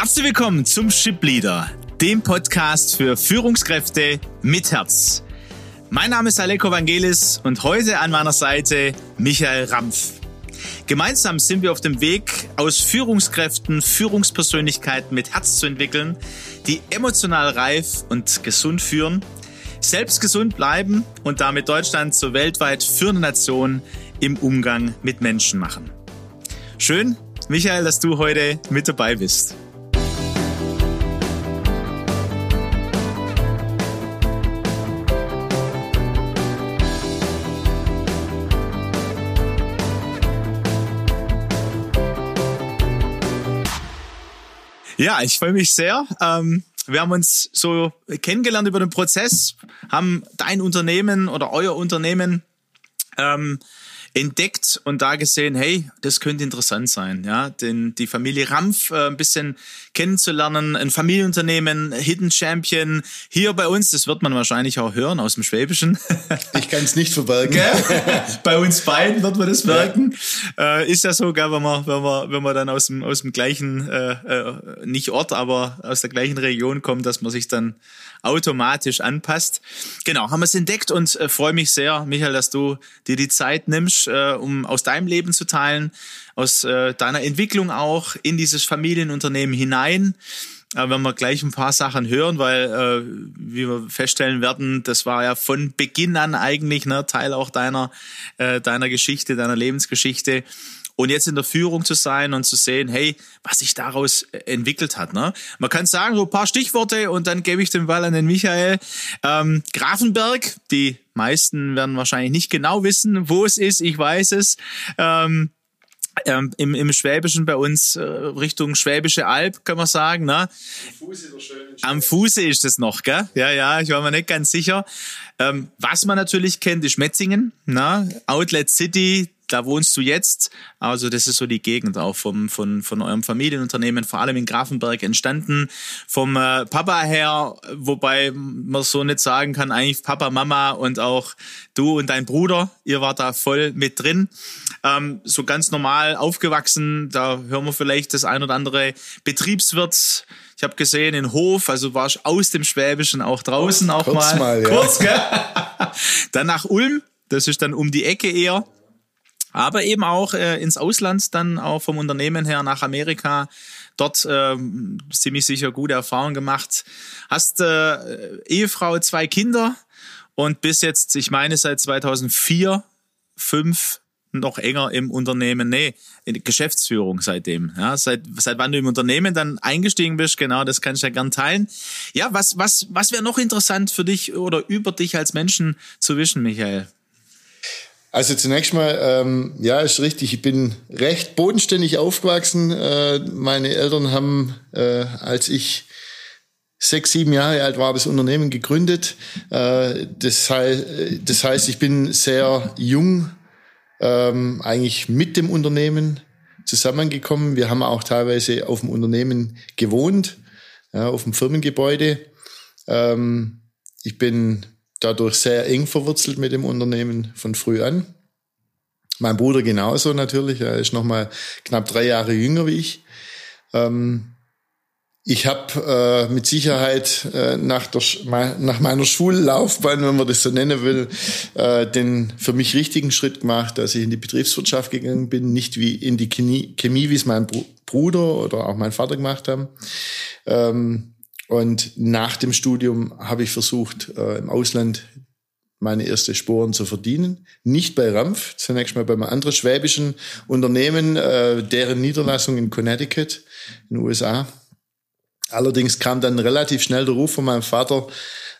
Herzlich willkommen zum Ship Leader, dem Podcast für Führungskräfte mit Herz. Mein Name ist Aleko Vangelis und heute an meiner Seite Michael Rampf. Gemeinsam sind wir auf dem Weg, aus Führungskräften Führungspersönlichkeiten mit Herz zu entwickeln, die emotional reif und gesund führen, selbst gesund bleiben und damit Deutschland zur weltweit führenden Nation im Umgang mit Menschen machen. Schön, Michael, dass du heute mit dabei bist. Ja, ich freue mich sehr. Ähm, wir haben uns so kennengelernt über den Prozess, haben dein Unternehmen oder euer Unternehmen ähm, entdeckt und da gesehen, hey, das könnte interessant sein, ja, denn die Familie Rampf äh, ein bisschen kennenzulernen, ein Familienunternehmen, Hidden Champion, hier bei uns, das wird man wahrscheinlich auch hören aus dem Schwäbischen. Ich kann es nicht verbergen. bei uns beiden wird man das merken. Ja. Äh, ist ja so, gell, wenn man, wenn man, wenn man dann aus dem, aus dem gleichen, äh, äh, nicht Ort, aber aus der gleichen Region kommt, dass man sich dann automatisch anpasst. Genau, haben wir es entdeckt und äh, freue mich sehr, Michael, dass du dir die Zeit nimmst, äh, um aus deinem Leben zu teilen, aus äh, deiner Entwicklung auch in dieses Familienunternehmen hinein. Äh, wenn wir gleich ein paar Sachen hören, weil äh, wie wir feststellen werden, das war ja von Beginn an eigentlich ne, Teil auch deiner äh, deiner Geschichte, deiner Lebensgeschichte und jetzt in der Führung zu sein und zu sehen, hey, was sich daraus äh, entwickelt hat. Ne? Man kann sagen, so ein paar Stichworte und dann gebe ich den Ball an den Michael. Ähm, Grafenberg, die meisten werden wahrscheinlich nicht genau wissen, wo es ist, ich weiß es. Ähm, ähm, im, im Schwäbischen bei uns äh, Richtung Schwäbische Alb, kann man sagen. Ne? Am Fuße, Am Fuße ist es noch, gell? Ja, ja, ich war mir nicht ganz sicher. Ähm, was man natürlich kennt, ist Metzingen, ne? Outlet City, da wohnst du jetzt. Also das ist so die Gegend auch vom, von, von eurem Familienunternehmen, vor allem in Grafenberg entstanden. Vom äh, Papa her, wobei man so nicht sagen kann, eigentlich Papa, Mama und auch du und dein Bruder, ihr wart da voll mit drin. Ähm, so ganz normal aufgewachsen, da hören wir vielleicht das ein oder andere Betriebswirt. Ich habe gesehen, in Hof, also warst aus dem Schwäbischen auch draußen auch Kurz mal. mal ja. Kurz, gell? dann nach Ulm, das ist dann um die Ecke eher aber eben auch äh, ins Ausland dann auch vom Unternehmen her nach Amerika. Dort äh, ziemlich sicher gute Erfahrungen gemacht. Hast äh, Ehefrau, zwei Kinder und bis jetzt, ich meine seit 2004, fünf noch enger im Unternehmen, nee, in Geschäftsführung seitdem. Ja, seit, seit wann du im Unternehmen dann eingestiegen bist, genau, das kann ich ja gern teilen. Ja, was, was, was wäre noch interessant für dich oder über dich als Menschen zu wissen, Michael? Also zunächst mal, ähm, ja, ist richtig. Ich bin recht bodenständig aufgewachsen. Äh, meine Eltern haben, äh, als ich sechs, sieben Jahre alt war, das Unternehmen gegründet. Äh, das, heißt, das heißt, ich bin sehr jung ähm, eigentlich mit dem Unternehmen zusammengekommen. Wir haben auch teilweise auf dem Unternehmen gewohnt, ja, auf dem Firmengebäude. Ähm, ich bin dadurch sehr eng verwurzelt mit dem Unternehmen von früh an. Mein Bruder genauso natürlich, er ist noch mal knapp drei Jahre jünger wie ich. Ähm, ich habe äh, mit Sicherheit äh, nach, der, nach meiner Schullaufbahn, wenn man das so nennen will, äh, den für mich richtigen Schritt gemacht, dass ich in die Betriebswirtschaft gegangen bin, nicht wie in die Chemie, Chemie wie es mein Bruder oder auch mein Vater gemacht haben. Ähm, und nach dem Studium habe ich versucht, äh, im Ausland meine erste Sporen zu verdienen. Nicht bei Rampf, zunächst mal bei einem anderen schwäbischen Unternehmen, äh, deren Niederlassung in Connecticut in den USA. Allerdings kam dann relativ schnell der Ruf von meinem Vater,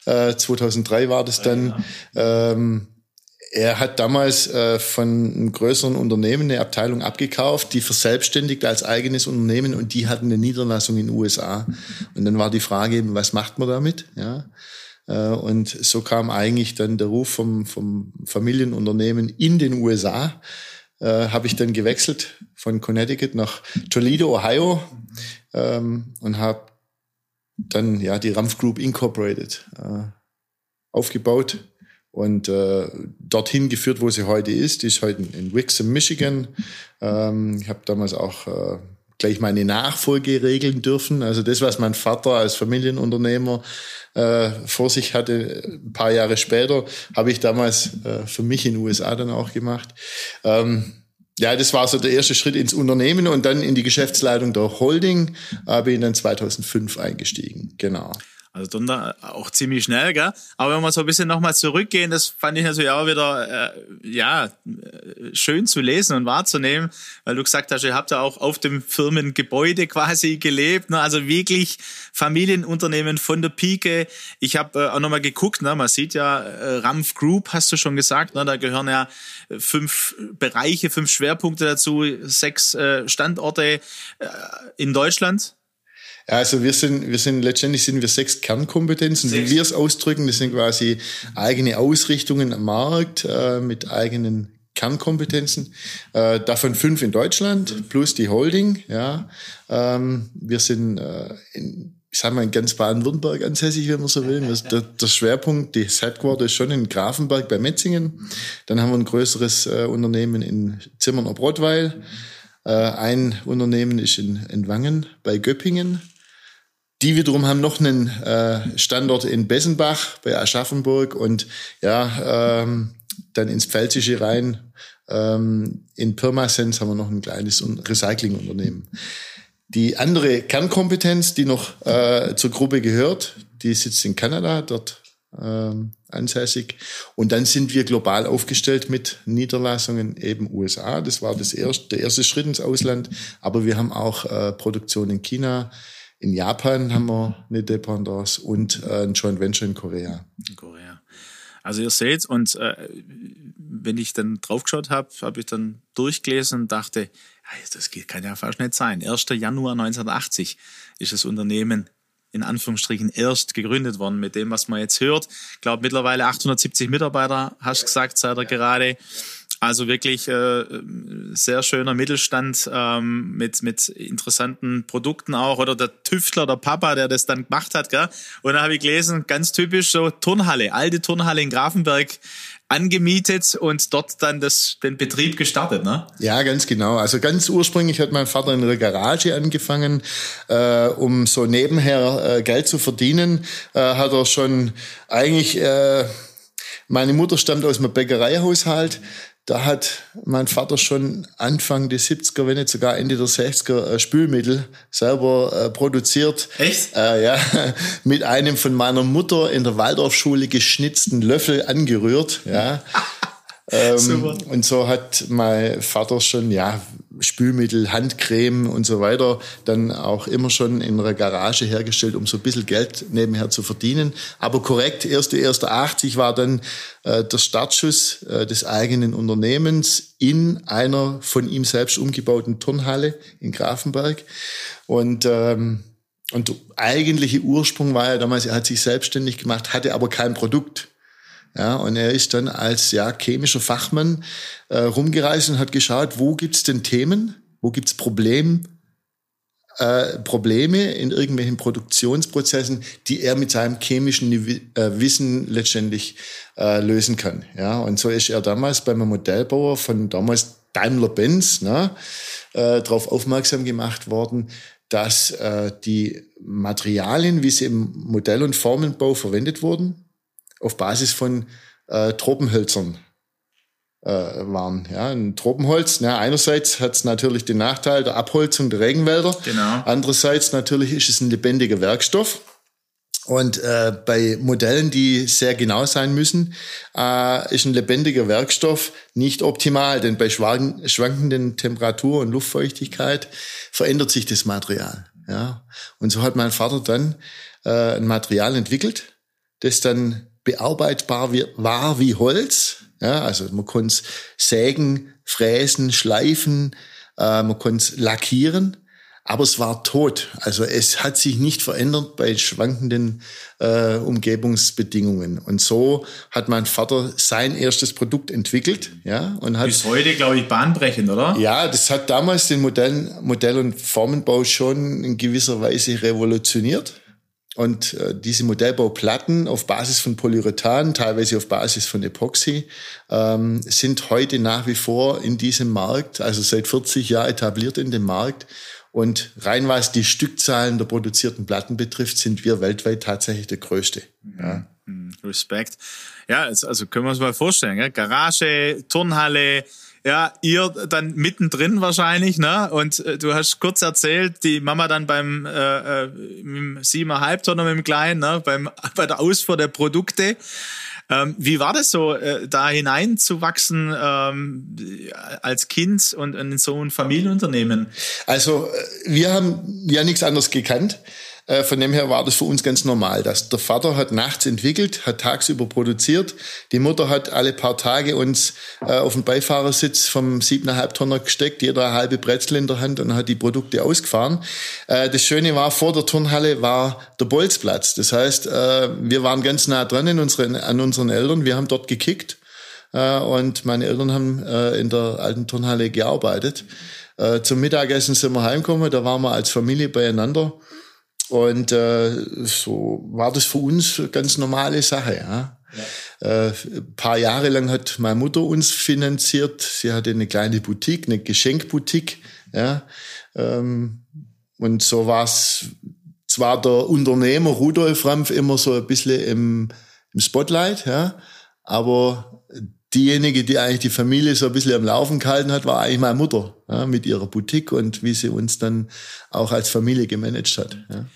äh, 2003 war das dann, ähm, er hat damals äh, von einem größeren Unternehmen eine Abteilung abgekauft, die verselbstständigt als eigenes Unternehmen und die hatten eine Niederlassung in den USA. Und dann war die Frage was macht man damit? Ja. Äh, und so kam eigentlich dann der Ruf vom, vom Familienunternehmen in den USA. Äh, habe ich dann gewechselt von Connecticut nach Toledo, Ohio ähm, und habe dann ja die Rampf Group Incorporated äh, aufgebaut und äh, dorthin geführt, wo sie heute ist. Die ist heute in Wixom, Michigan. Ähm, ich habe damals auch äh, gleich meine Nachfolge regeln dürfen. Also das, was mein Vater als Familienunternehmer äh, vor sich hatte, ein paar Jahre später, habe ich damals äh, für mich in den USA dann auch gemacht. Ähm, ja, das war so der erste Schritt ins Unternehmen und dann in die Geschäftsleitung der Holding, äh, bin ich dann 2005 eingestiegen. Genau. Also dann da auch ziemlich schnell, gell? Aber wenn wir so ein bisschen nochmal zurückgehen, das fand ich natürlich auch wieder äh, ja äh, schön zu lesen und wahrzunehmen, weil du gesagt hast, ihr habt ja auch auf dem Firmengebäude quasi gelebt, ne? also wirklich Familienunternehmen von der Pike. Ich habe äh, auch nochmal geguckt, ne? man sieht ja äh, Rampf Group, hast du schon gesagt, ne? da gehören ja fünf Bereiche, fünf Schwerpunkte dazu, sechs äh, Standorte äh, in Deutschland ja, also wir sind, wir sind letztendlich sind wir sechs Kernkompetenzen, sechs. wie wir es ausdrücken. Das sind quasi eigene Ausrichtungen am Markt äh, mit eigenen Kernkompetenzen. Äh, davon fünf in Deutschland plus die Holding. Ja, ähm, wir sind äh, in ich sag mal, in ganz Baden-Württemberg ansässig, wenn man so will. Der, der Schwerpunkt, die Headquarter ist schon in Grafenberg bei Metzingen. Dann haben wir ein größeres äh, Unternehmen in Zimmern ob Rottweil. Äh, ein Unternehmen ist in, in Wangen bei Göppingen. Die wiederum haben noch einen äh, Standort in Bessenbach bei Aschaffenburg und ja, ähm, dann ins Pfälzische rein. Ähm, in Pirmasens haben wir noch ein kleines Recyclingunternehmen. Die andere Kernkompetenz, die noch äh, zur Gruppe gehört, die sitzt in Kanada, dort ähm, ansässig. Und dann sind wir global aufgestellt mit Niederlassungen eben USA. Das war das erste, der erste Schritt ins Ausland. Aber wir haben auch äh, Produktion in China, in Japan haben wir eine Dependance und äh, ein Joint Venture in Korea. In Korea. Also ihr seht, und äh, wenn ich dann draufgeschaut habe, habe ich dann durchgelesen und dachte, das kann ja fast nicht sein. 1. Januar 1980 ist das Unternehmen in Anführungsstrichen erst gegründet worden mit dem, was man jetzt hört. Ich glaube mittlerweile 870 Mitarbeiter, hast du gesagt, seid ihr gerade. Also wirklich äh, sehr schöner Mittelstand ähm, mit, mit interessanten Produkten auch. Oder der Tüftler, der Papa, der das dann gemacht hat. Gell? Und da habe ich gelesen, ganz typisch so Turnhalle, alte Turnhalle in Grafenberg angemietet und dort dann das, den Betrieb gestartet, ne? Ja, ganz genau. Also ganz ursprünglich hat mein Vater in der Garage angefangen, äh, um so nebenher äh, Geld zu verdienen. Äh, hat er schon eigentlich, äh, meine Mutter stammt aus einem Bäckereihaushalt da hat mein Vater schon Anfang der 70er, wenn nicht sogar Ende der 60er äh, Spülmittel selber äh, produziert. Echt? Äh, ja, mit einem von meiner Mutter in der Waldorfschule geschnitzten Löffel angerührt. Ja. ähm, und so hat mein Vater schon, ja, Spülmittel, Handcreme und so weiter dann auch immer schon in einer Garage hergestellt, um so ein bisschen Geld nebenher zu verdienen. Aber korrekt, 1.1.80 war dann äh, der Startschuss äh, des eigenen Unternehmens in einer von ihm selbst umgebauten Turnhalle in Grafenberg. Und ähm, und der eigentliche Ursprung war ja damals, er hat sich selbstständig gemacht, hatte aber kein Produkt. Ja, und er ist dann als ja, chemischer Fachmann äh, rumgereist und hat geschaut, wo gibt's denn Themen, wo gibt's Problem, äh, Probleme in irgendwelchen Produktionsprozessen, die er mit seinem chemischen äh, Wissen letztendlich äh, lösen kann. Ja, und so ist er damals beim Modellbauer von damals Daimler-Benz ne, äh, darauf aufmerksam gemacht worden, dass äh, die Materialien, wie sie im Modell- und Formenbau verwendet wurden, auf Basis von äh, Tropenhölzern äh, waren. Ja, ein Tropenholz, na, einerseits hat es natürlich den Nachteil der Abholzung der Regenwälder. Genau. Andererseits natürlich ist es ein lebendiger Werkstoff. Und äh, bei Modellen, die sehr genau sein müssen, äh, ist ein lebendiger Werkstoff nicht optimal, denn bei schwankenden Temperatur und Luftfeuchtigkeit verändert sich das Material. Ja, und so hat mein Vater dann äh, ein Material entwickelt, das dann bearbeitbar war wie Holz. Ja, also man konnte es sägen, fräsen, schleifen, äh, man konnte es lackieren, aber es war tot. Also es hat sich nicht verändert bei schwankenden äh, Umgebungsbedingungen. Und so hat mein Vater sein erstes Produkt entwickelt. Ja, und hat, Bis heute, glaube ich, bahnbrechend, oder? Ja, das hat damals den Modell, Modell- und Formenbau schon in gewisser Weise revolutioniert. Und äh, diese Modellbauplatten auf Basis von Polyurethan, teilweise auf Basis von Epoxy, ähm, sind heute nach wie vor in diesem Markt, also seit 40 Jahren etabliert in dem Markt Und rein was die Stückzahlen der produzierten Platten betrifft, sind wir weltweit tatsächlich der größte. Ja. Mhm. Respekt. Ja, also können wir uns mal vorstellen, gell? Garage, Turnhalle, ja, ihr dann mittendrin wahrscheinlich, ne? Und äh, du hast kurz erzählt, die Mama dann beim äh, äh, siebeneinhalb Tonner mit dem Kleinen, ne? Beim bei der Ausfuhr der Produkte. Ähm, wie war das so, äh, da hineinzuwachsen ähm, als Kind und in so ein Familienunternehmen? Also äh, wir haben ja nichts anderes gekannt. Äh, von dem her war das für uns ganz normal, dass der Vater hat nachts entwickelt, hat tagsüber produziert. Die Mutter hat alle paar Tage uns äh, auf den Beifahrersitz vom 7,5 Tonner gesteckt, jeder eine halbe Brezel in der Hand und hat die Produkte ausgefahren. Äh, das Schöne war, vor der Turnhalle war der Bolzplatz. Das heißt, wir waren ganz nah dran unseren, an unseren Eltern. Wir haben dort gekickt und meine Eltern haben in der alten Turnhalle gearbeitet. Zum Mittagessen sind wir heimgekommen, da waren wir als Familie beieinander. Und äh, so war das für uns ganz normale Sache. Ja. ja. Äh, ein paar Jahre lang hat meine Mutter uns finanziert. Sie hatte eine kleine Boutique, eine Geschenkboutique. Ja. Ähm, und so war es zwar der Unternehmer Rudolf Rampf immer so ein bisschen im, im Spotlight, ja, aber diejenige, die eigentlich die Familie so ein bisschen am Laufen gehalten hat, war eigentlich meine Mutter ja, mit ihrer Boutique und wie sie uns dann auch als Familie gemanagt hat. Ja.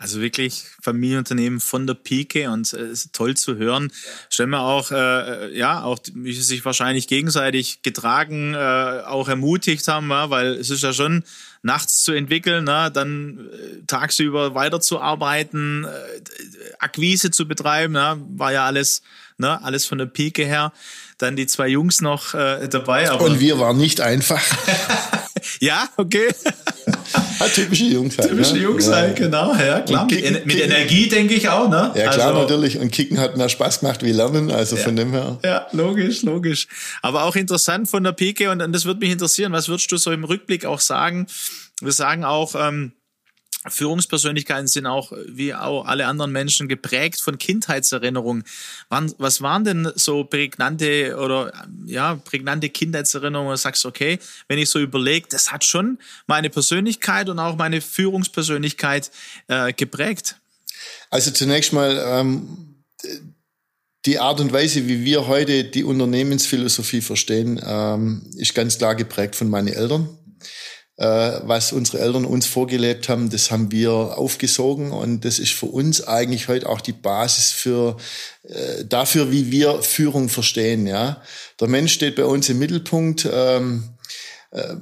Also wirklich Familienunternehmen von der Pike und äh, ist toll zu hören. Stellen wir auch, äh, ja, auch wie sie sich wahrscheinlich gegenseitig getragen, äh, auch ermutigt haben, ja, weil es ist ja schon nachts zu entwickeln, ne, dann äh, tagsüber weiterzuarbeiten, äh, Akquise zu betreiben, ne, war ja alles, ne, alles von der Pike her. Dann die zwei Jungs noch äh, dabei. Aber und wir waren nicht einfach. ja, okay. Ja, typische Jungs halt. Typische ne? Jungs ja. halt, genau. Ja, klar. Kicken, mit, mit Energie, denke ich auch, ne? Ja, klar, also, natürlich. Und Kicken hat mehr Spaß gemacht wie Lernen, also ja. von dem her. Ja, logisch, logisch. Aber auch interessant von der Pike und, und das würde mich interessieren, was würdest du so im Rückblick auch sagen? Wir sagen auch, ähm, Führungspersönlichkeiten sind auch, wie auch alle anderen Menschen, geprägt von Kindheitserinnerungen. Was waren denn so prägnante oder ja, prägnante Kindheitserinnerungen, wo du sagst, okay, wenn ich so überlege, das hat schon meine Persönlichkeit und auch meine Führungspersönlichkeit äh, geprägt? Also zunächst mal ähm, die Art und Weise, wie wir heute die Unternehmensphilosophie verstehen, ähm, ist ganz klar geprägt von meinen Eltern was unsere Eltern uns vorgelebt haben, das haben wir aufgesogen und das ist für uns eigentlich heute auch die Basis für äh, dafür, wie wir Führung verstehen. Ja, der Mensch steht bei uns im Mittelpunkt. Ähm, äh,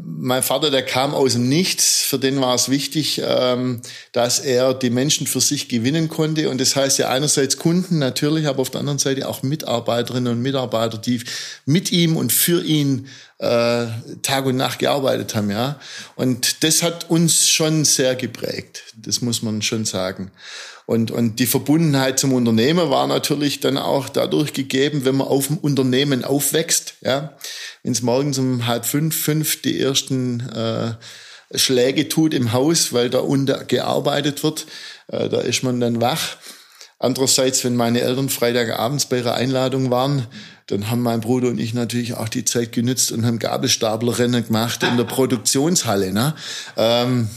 mein Vater, der kam aus dem Nichts. Für den war es wichtig, ähm, dass er die Menschen für sich gewinnen konnte. Und das heißt ja einerseits Kunden natürlich, aber auf der anderen Seite auch Mitarbeiterinnen und Mitarbeiter, die mit ihm und für ihn äh, Tag und Nacht gearbeitet haben, ja. Und das hat uns schon sehr geprägt. Das muss man schon sagen. Und, und die Verbundenheit zum Unternehmen war natürlich dann auch dadurch gegeben, wenn man auf dem Unternehmen aufwächst, ja. Es morgens um halb fünf, fünf die ersten äh, Schläge tut im Haus, weil da unter gearbeitet wird, äh, da ist man dann wach. Andererseits, wenn meine Eltern Freitagabends bei ihrer Einladung waren, dann haben mein Bruder und ich natürlich auch die Zeit genützt und haben Gabelstaplerrennen gemacht in der Produktionshalle. Ne? Ähm,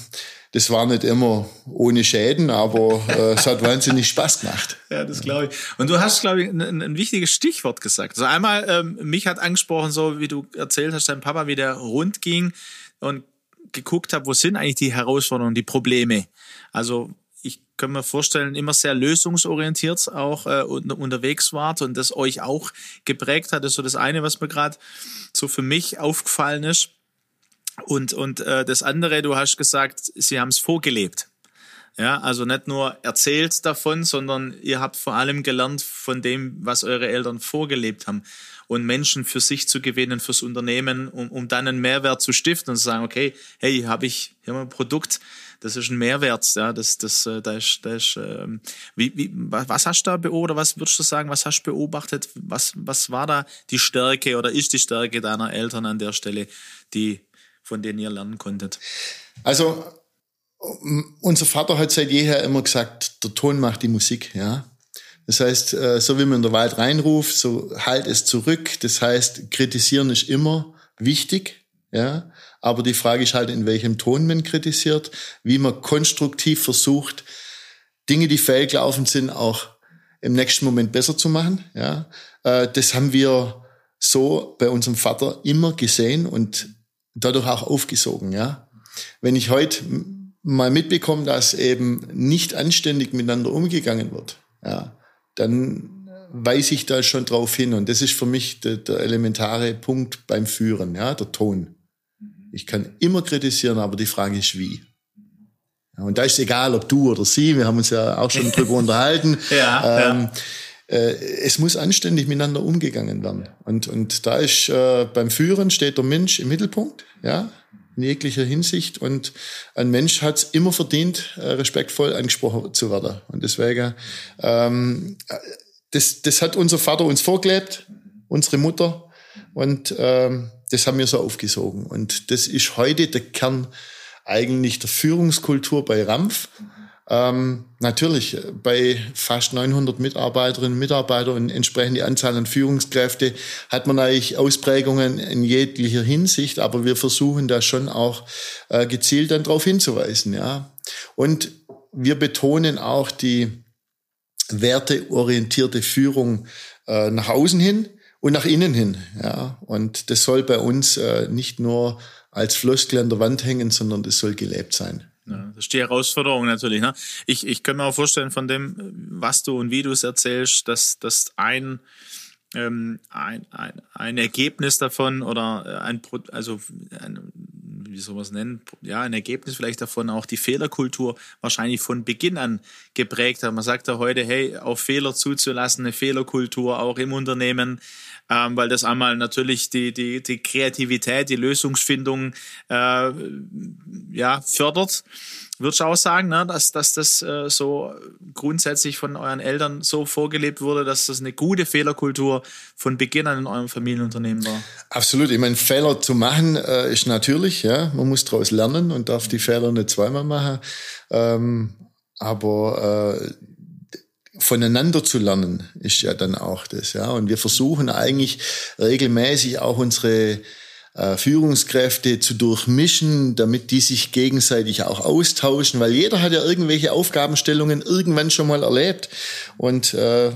das war nicht immer ohne Schäden, aber äh, es hat wahnsinnig Spaß gemacht. Ja, das glaube ich. Und du hast, glaube ich, ein, ein, wichtiges Stichwort gesagt. Also einmal, ähm, mich hat angesprochen, so wie du erzählt hast, dein Papa, wie der rund ging und geguckt hat, wo sind eigentlich die Herausforderungen, die Probleme. Also ich kann mir vorstellen, immer sehr lösungsorientiert auch äh, unterwegs wart und das euch auch geprägt hat. Das ist so das eine, was mir gerade so für mich aufgefallen ist. Und, und äh, das andere, du hast gesagt, sie haben es vorgelebt. Ja, also nicht nur erzählt davon, sondern ihr habt vor allem gelernt von dem, was eure Eltern vorgelebt haben. Und Menschen für sich zu gewinnen, fürs Unternehmen, um, um dann einen Mehrwert zu stiften und zu sagen, okay, hey, habe ich hier mal ein Produkt, das ist ein Mehrwert, ja, das, das, äh, da ist, da ist, ähm, wie, wie, was hast du da beobachtet, was würdest du sagen, was hast du beobachtet, was, was war da die Stärke oder ist die Stärke deiner Eltern an der Stelle, die, von denen ihr lernen konntet? Also, unser Vater hat seit jeher immer gesagt, der Ton macht die Musik, ja. Das heißt, äh, so wie man in der Wald reinruft, so halt es zurück. Das heißt, kritisieren ist immer wichtig, ja. Aber die Frage ist halt, in welchem Ton man kritisiert, wie man konstruktiv versucht, Dinge, die fehlgelaufen sind, auch im nächsten Moment besser zu machen, ja. Äh, das haben wir so bei unserem Vater immer gesehen und dadurch auch aufgesogen, ja. Wenn ich heute mal mitbekomme, dass eben nicht anständig miteinander umgegangen wird, ja, dann weise ich da schon drauf hin. Und das ist für mich der, der elementare Punkt beim Führen, ja, der Ton. Ich kann immer kritisieren, aber die Frage ist wie. Ja, und da ist egal, ob du oder sie, wir haben uns ja auch schon drüber unterhalten. ja, ähm, ja. Äh, es muss anständig miteinander umgegangen werden. Und, und da ist äh, beim Führen steht der Mensch im Mittelpunkt, ja, in jeglicher Hinsicht. Und ein Mensch hat es immer verdient, äh, respektvoll angesprochen zu werden. Und deswegen, ähm, das, das hat unser Vater uns vorgelebt, unsere Mutter. Und ähm, das haben wir so aufgesogen. Und das ist heute der Kern eigentlich der Führungskultur bei Rampf. Ähm, natürlich, bei fast 900 Mitarbeiterinnen und Mitarbeitern und entsprechende Anzahl an Führungskräfte hat man eigentlich Ausprägungen in jeglicher Hinsicht, aber wir versuchen da schon auch äh, gezielt dann darauf hinzuweisen, ja. Und wir betonen auch die werteorientierte Führung äh, nach außen hin und nach innen hin, ja. Und das soll bei uns äh, nicht nur als Floskel an der Wand hängen, sondern das soll gelebt sein. Ja, das ist die Herausforderung natürlich. Ne? Ich, ich kann mir auch vorstellen, von dem, was du und wie du es erzählst, dass, dass ein, ähm, ein, ein, ein Ergebnis davon oder ein, also ein, wie soll man es nennen, ja, ein Ergebnis vielleicht davon auch die Fehlerkultur wahrscheinlich von Beginn an geprägt hat. Man sagt ja heute, hey, auf Fehler zuzulassen, eine Fehlerkultur auch im Unternehmen, ähm, weil das einmal natürlich die, die, die Kreativität, die Lösungsfindung äh, ja, fördert. Würdest du auch sagen, ne, dass, dass das äh, so grundsätzlich von euren Eltern so vorgelebt wurde, dass das eine gute Fehlerkultur von Beginn an in eurem Familienunternehmen war? Absolut. Ich meine, Fehler zu machen äh, ist natürlich, ja. Man muss daraus lernen und darf die Fehler nicht zweimal machen. Ähm, aber äh, voneinander zu lernen ist ja dann auch das, ja. Und wir versuchen eigentlich regelmäßig auch unsere äh, Führungskräfte zu durchmischen, damit die sich gegenseitig auch austauschen, weil jeder hat ja irgendwelche Aufgabenstellungen irgendwann schon mal erlebt und äh,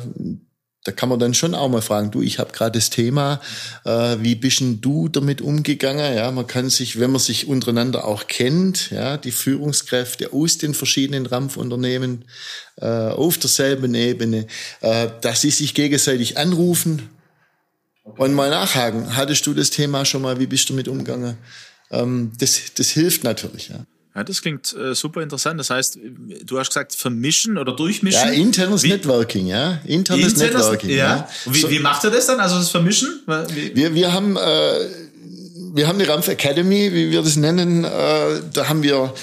da kann man dann schon auch mal fragen, du, ich habe gerade das Thema, äh, wie bist denn du damit umgegangen? Ja, man kann sich, wenn man sich untereinander auch kennt, ja, die Führungskräfte aus den verschiedenen Rampfunternehmen äh, auf derselben Ebene, äh, dass sie sich gegenseitig anrufen und mal nachhaken. Hattest du das Thema schon mal? Wie bist du damit umgegangen? Ähm, das, das hilft natürlich, ja. Ja, das klingt äh, super interessant. Das heißt, du hast gesagt, vermischen oder durchmischen. Ja, internes wie? Networking, ja. Internes, internes Networking. Ja. ja. Wie, so, wie macht ihr das dann? Also das Vermischen? Wie? Wir, wir haben, äh, wir haben eine Rampf Academy, wie wir das nennen. Äh, da haben wir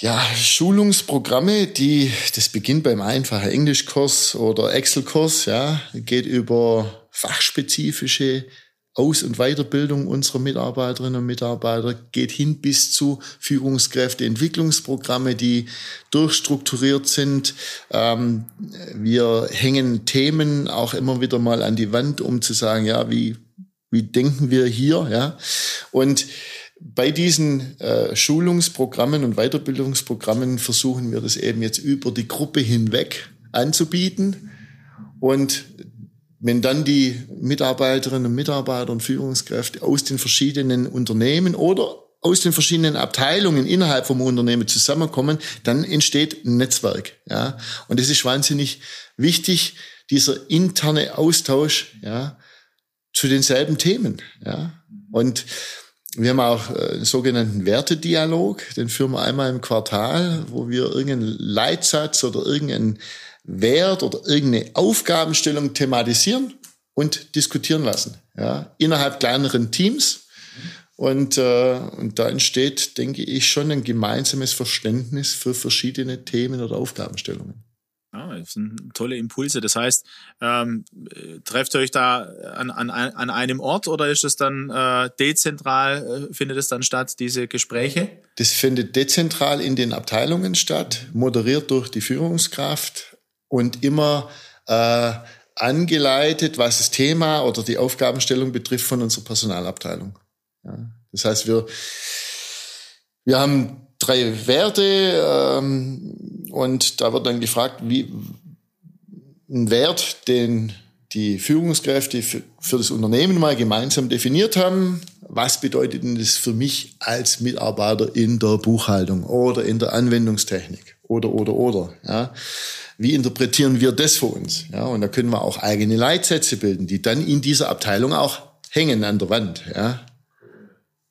ja, Schulungsprogramme, die, das beginnt beim einfachen Englischkurs oder Excel-Kurs, ja, geht über fachspezifische aus- und Weiterbildung unserer Mitarbeiterinnen und Mitarbeiter geht hin bis zu Führungskräfteentwicklungsprogramme, die durchstrukturiert sind. Ähm, wir hängen Themen auch immer wieder mal an die Wand, um zu sagen, ja, wie, wie denken wir hier, ja. Und bei diesen äh, Schulungsprogrammen und Weiterbildungsprogrammen versuchen wir das eben jetzt über die Gruppe hinweg anzubieten. Und wenn dann die Mitarbeiterinnen und Mitarbeiter und Führungskräfte aus den verschiedenen Unternehmen oder aus den verschiedenen Abteilungen innerhalb vom Unternehmen zusammenkommen, dann entsteht ein Netzwerk. Ja, und das ist wahnsinnig wichtig, dieser interne Austausch, ja, zu denselben Themen. Ja, und wir haben auch äh, einen sogenannten Wertedialog, den führen wir einmal im Quartal, wo wir irgendeinen Leitsatz oder irgendeinen Wert oder irgendeine Aufgabenstellung thematisieren und diskutieren lassen, ja, innerhalb kleineren Teams. Und, äh, und da entsteht, denke ich, schon ein gemeinsames Verständnis für verschiedene Themen oder Aufgabenstellungen. Ja, das sind tolle Impulse. Das heißt, ähm, trefft ihr euch da an, an, an einem Ort oder ist es dann äh, dezentral, äh, findet es dann statt, diese Gespräche? Das findet dezentral in den Abteilungen statt, moderiert durch die Führungskraft, und immer äh, angeleitet, was das Thema oder die Aufgabenstellung betrifft von unserer Personalabteilung. Ja, Das heißt, wir, wir haben drei Werte ähm, und da wird dann gefragt, wie ein Wert, den die Führungskräfte für, für das Unternehmen mal gemeinsam definiert haben. Was bedeutet denn das für mich als Mitarbeiter in der Buchhaltung oder in der Anwendungstechnik oder oder oder? Ja, wie interpretieren wir das für uns? Ja, und da können wir auch eigene Leitsätze bilden, die dann in dieser Abteilung auch hängen an der Wand. Ja,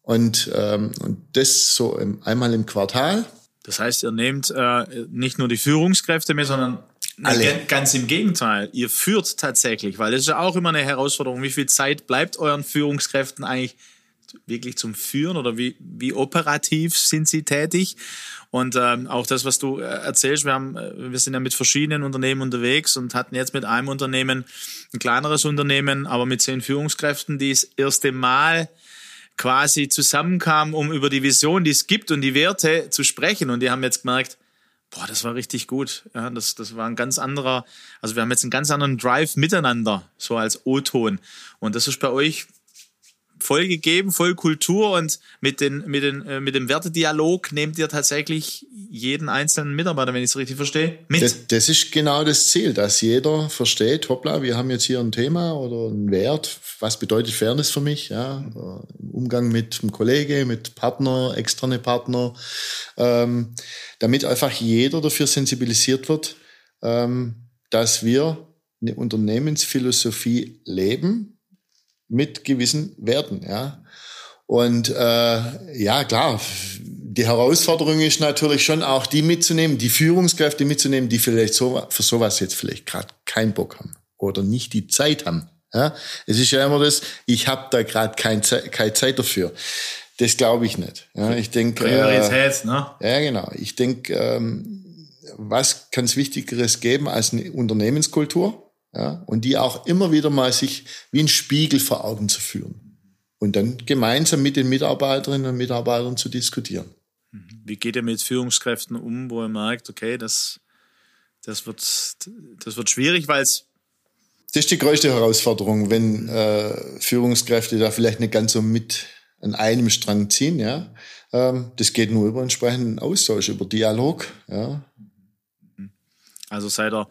und ähm, und das so im, einmal im Quartal. Das heißt, ihr nehmt äh, nicht nur die Führungskräfte mit, sondern alle. Ganz im Gegenteil, ihr führt tatsächlich, weil das ist ja auch immer eine Herausforderung. Wie viel Zeit bleibt euren Führungskräften eigentlich wirklich zum Führen oder wie, wie operativ sind sie tätig? Und ähm, auch das, was du äh, erzählst, wir, haben, äh, wir sind ja mit verschiedenen Unternehmen unterwegs und hatten jetzt mit einem Unternehmen ein kleineres Unternehmen, aber mit zehn Führungskräften, die das erste Mal quasi zusammenkamen, um über die Vision, die es gibt und die Werte zu sprechen. Und die haben jetzt gemerkt, Boah, das war richtig gut. Ja, das, das war ein ganz anderer, also wir haben jetzt einen ganz anderen Drive miteinander, so als O-Ton. Und das ist bei euch voll gegeben, voll Kultur und mit, den, mit, den, äh, mit dem Wertedialog nehmt ihr tatsächlich jeden einzelnen Mitarbeiter, wenn ich es richtig verstehe, mit. Das, das, ist genau das Ziel, dass jeder versteht, hoppla, wir haben jetzt hier ein Thema oder einen Wert, was bedeutet Fairness für mich, ja, im Umgang mit einem Kollege, mit Partner, externe Partner, ähm, damit einfach jeder dafür sensibilisiert wird, ähm, dass wir eine Unternehmensphilosophie leben, mit gewissen Werten, ja. Und äh, ja, klar, die Herausforderung ist natürlich schon auch die mitzunehmen, die Führungskräfte mitzunehmen, die vielleicht so, für sowas jetzt vielleicht gerade keinen Bock haben oder nicht die Zeit haben. Ja, es ist ja immer das, ich habe da gerade kein keine Zeit dafür. Das glaube ich nicht. Ja, ich denke. Priorität, äh, ne? Ja, genau. Ich denke, ähm, was kann es Wichtigeres geben als eine Unternehmenskultur? Ja, und die auch immer wieder mal sich wie ein Spiegel vor Augen zu führen und dann gemeinsam mit den Mitarbeiterinnen und Mitarbeitern zu diskutieren. Mhm. Wie geht ihr mit Führungskräften um, wo ihr merkt, okay, das, das, wird, das wird schwierig, weil es das ist die größte Herausforderung, wenn äh, Führungskräfte da vielleicht nicht ganz so mit an einem Strang ziehen. Ja, ähm, das geht nur über entsprechenden Austausch, über Dialog. Ja. Also seid ihr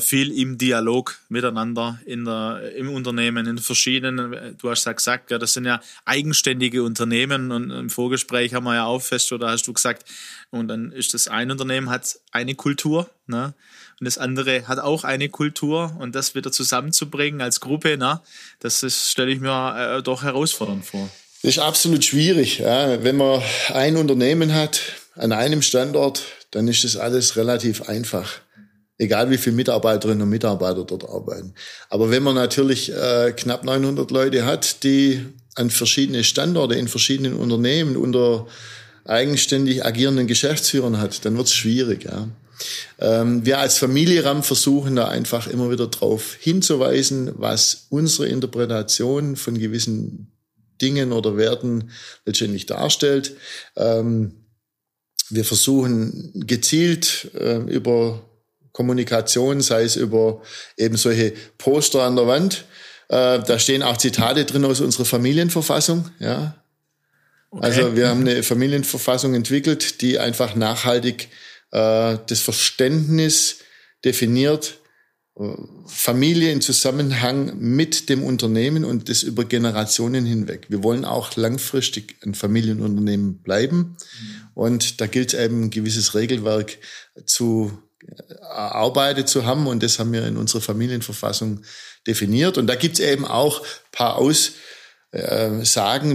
viel im Dialog miteinander in der, im Unternehmen, in verschiedenen, du hast ja gesagt, das sind ja eigenständige Unternehmen und im Vorgespräch haben wir ja auch fest, oder hast du gesagt, und dann ist das ein Unternehmen hat eine Kultur, ne? Und das andere hat auch eine Kultur und das wieder zusammenzubringen als Gruppe, ne? Das stelle ich mir äh, doch herausfordernd vor. Das ist absolut schwierig. Ja. Wenn man ein Unternehmen hat an einem Standort, dann ist das alles relativ einfach egal wie viele Mitarbeiterinnen und Mitarbeiter dort arbeiten. Aber wenn man natürlich äh, knapp 900 Leute hat, die an verschiedene Standorte in verschiedenen Unternehmen unter eigenständig agierenden Geschäftsführern hat, dann wird es schwierig. Ja. Ähm, wir als Familie RAM versuchen da einfach immer wieder darauf hinzuweisen, was unsere Interpretation von gewissen Dingen oder Werten letztendlich darstellt. Ähm, wir versuchen gezielt äh, über Kommunikation, sei es über eben solche Poster an der Wand. Äh, da stehen auch Zitate drin aus unserer Familienverfassung. Ja. Okay. Also wir haben eine Familienverfassung entwickelt, die einfach nachhaltig äh, das Verständnis definiert, äh, Familie in Zusammenhang mit dem Unternehmen und das über Generationen hinweg. Wir wollen auch langfristig ein Familienunternehmen bleiben. Mhm. Und da gilt eben ein gewisses Regelwerk zu erarbeitet zu haben. Und das haben wir in unserer Familienverfassung definiert. Und da gibt es eben auch paar Aussagen,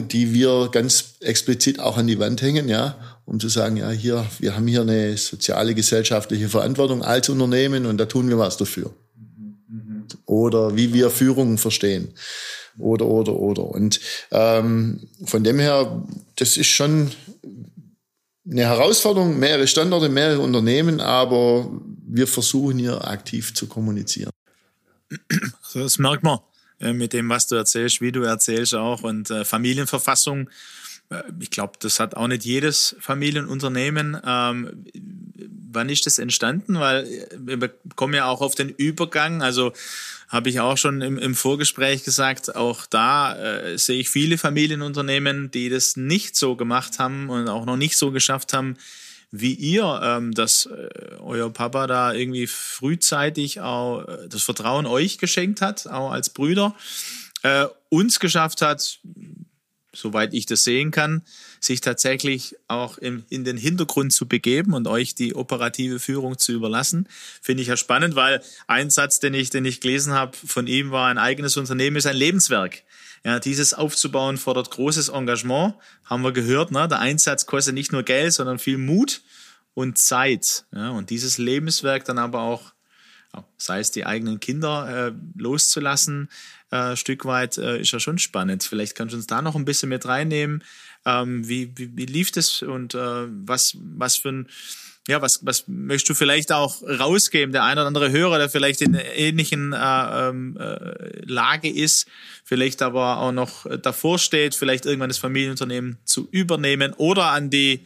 die wir ganz explizit auch an die Wand hängen, ja, um zu sagen, ja, hier, wir haben hier eine soziale, gesellschaftliche Verantwortung als Unternehmen und da tun wir was dafür. Oder wie wir Führung verstehen. Oder, oder, oder. Und ähm, von dem her, das ist schon eine Herausforderung, mehrere Standorte, mehrere Unternehmen, aber wir versuchen hier aktiv zu kommunizieren. Also das merkt man äh, mit dem, was du erzählst, wie du erzählst auch und äh, Familienverfassung ich glaube, das hat auch nicht jedes Familienunternehmen. Ähm, wann ist das entstanden? Weil wir kommen ja auch auf den Übergang. Also habe ich auch schon im, im Vorgespräch gesagt, auch da äh, sehe ich viele Familienunternehmen, die das nicht so gemacht haben und auch noch nicht so geschafft haben, wie ihr, ähm, dass äh, euer Papa da irgendwie frühzeitig auch äh, das Vertrauen euch geschenkt hat, auch als Brüder, äh, uns geschafft hat, soweit ich das sehen kann, sich tatsächlich auch im, in den Hintergrund zu begeben und euch die operative Führung zu überlassen. Finde ich ja spannend, weil ein Satz, den ich, den ich gelesen habe von ihm, war, ein eigenes Unternehmen ist ein Lebenswerk. Ja, dieses aufzubauen fordert großes Engagement, haben wir gehört. Ne? Der Einsatz kostet nicht nur Geld, sondern viel Mut und Zeit. Ja? Und dieses Lebenswerk dann aber auch sei es die eigenen Kinder äh, loszulassen, äh, Stück weit, äh, ist ja schon spannend. Vielleicht kannst du uns da noch ein bisschen mit reinnehmen. Ähm, wie, wie, wie lief das und äh, was, was für ein, ja, was, was möchtest du vielleicht auch rausgeben? Der ein oder andere Hörer, der vielleicht in einer ähnlichen äh, ähm, äh, Lage ist, vielleicht aber auch noch davor steht, vielleicht irgendwann das Familienunternehmen zu übernehmen oder an die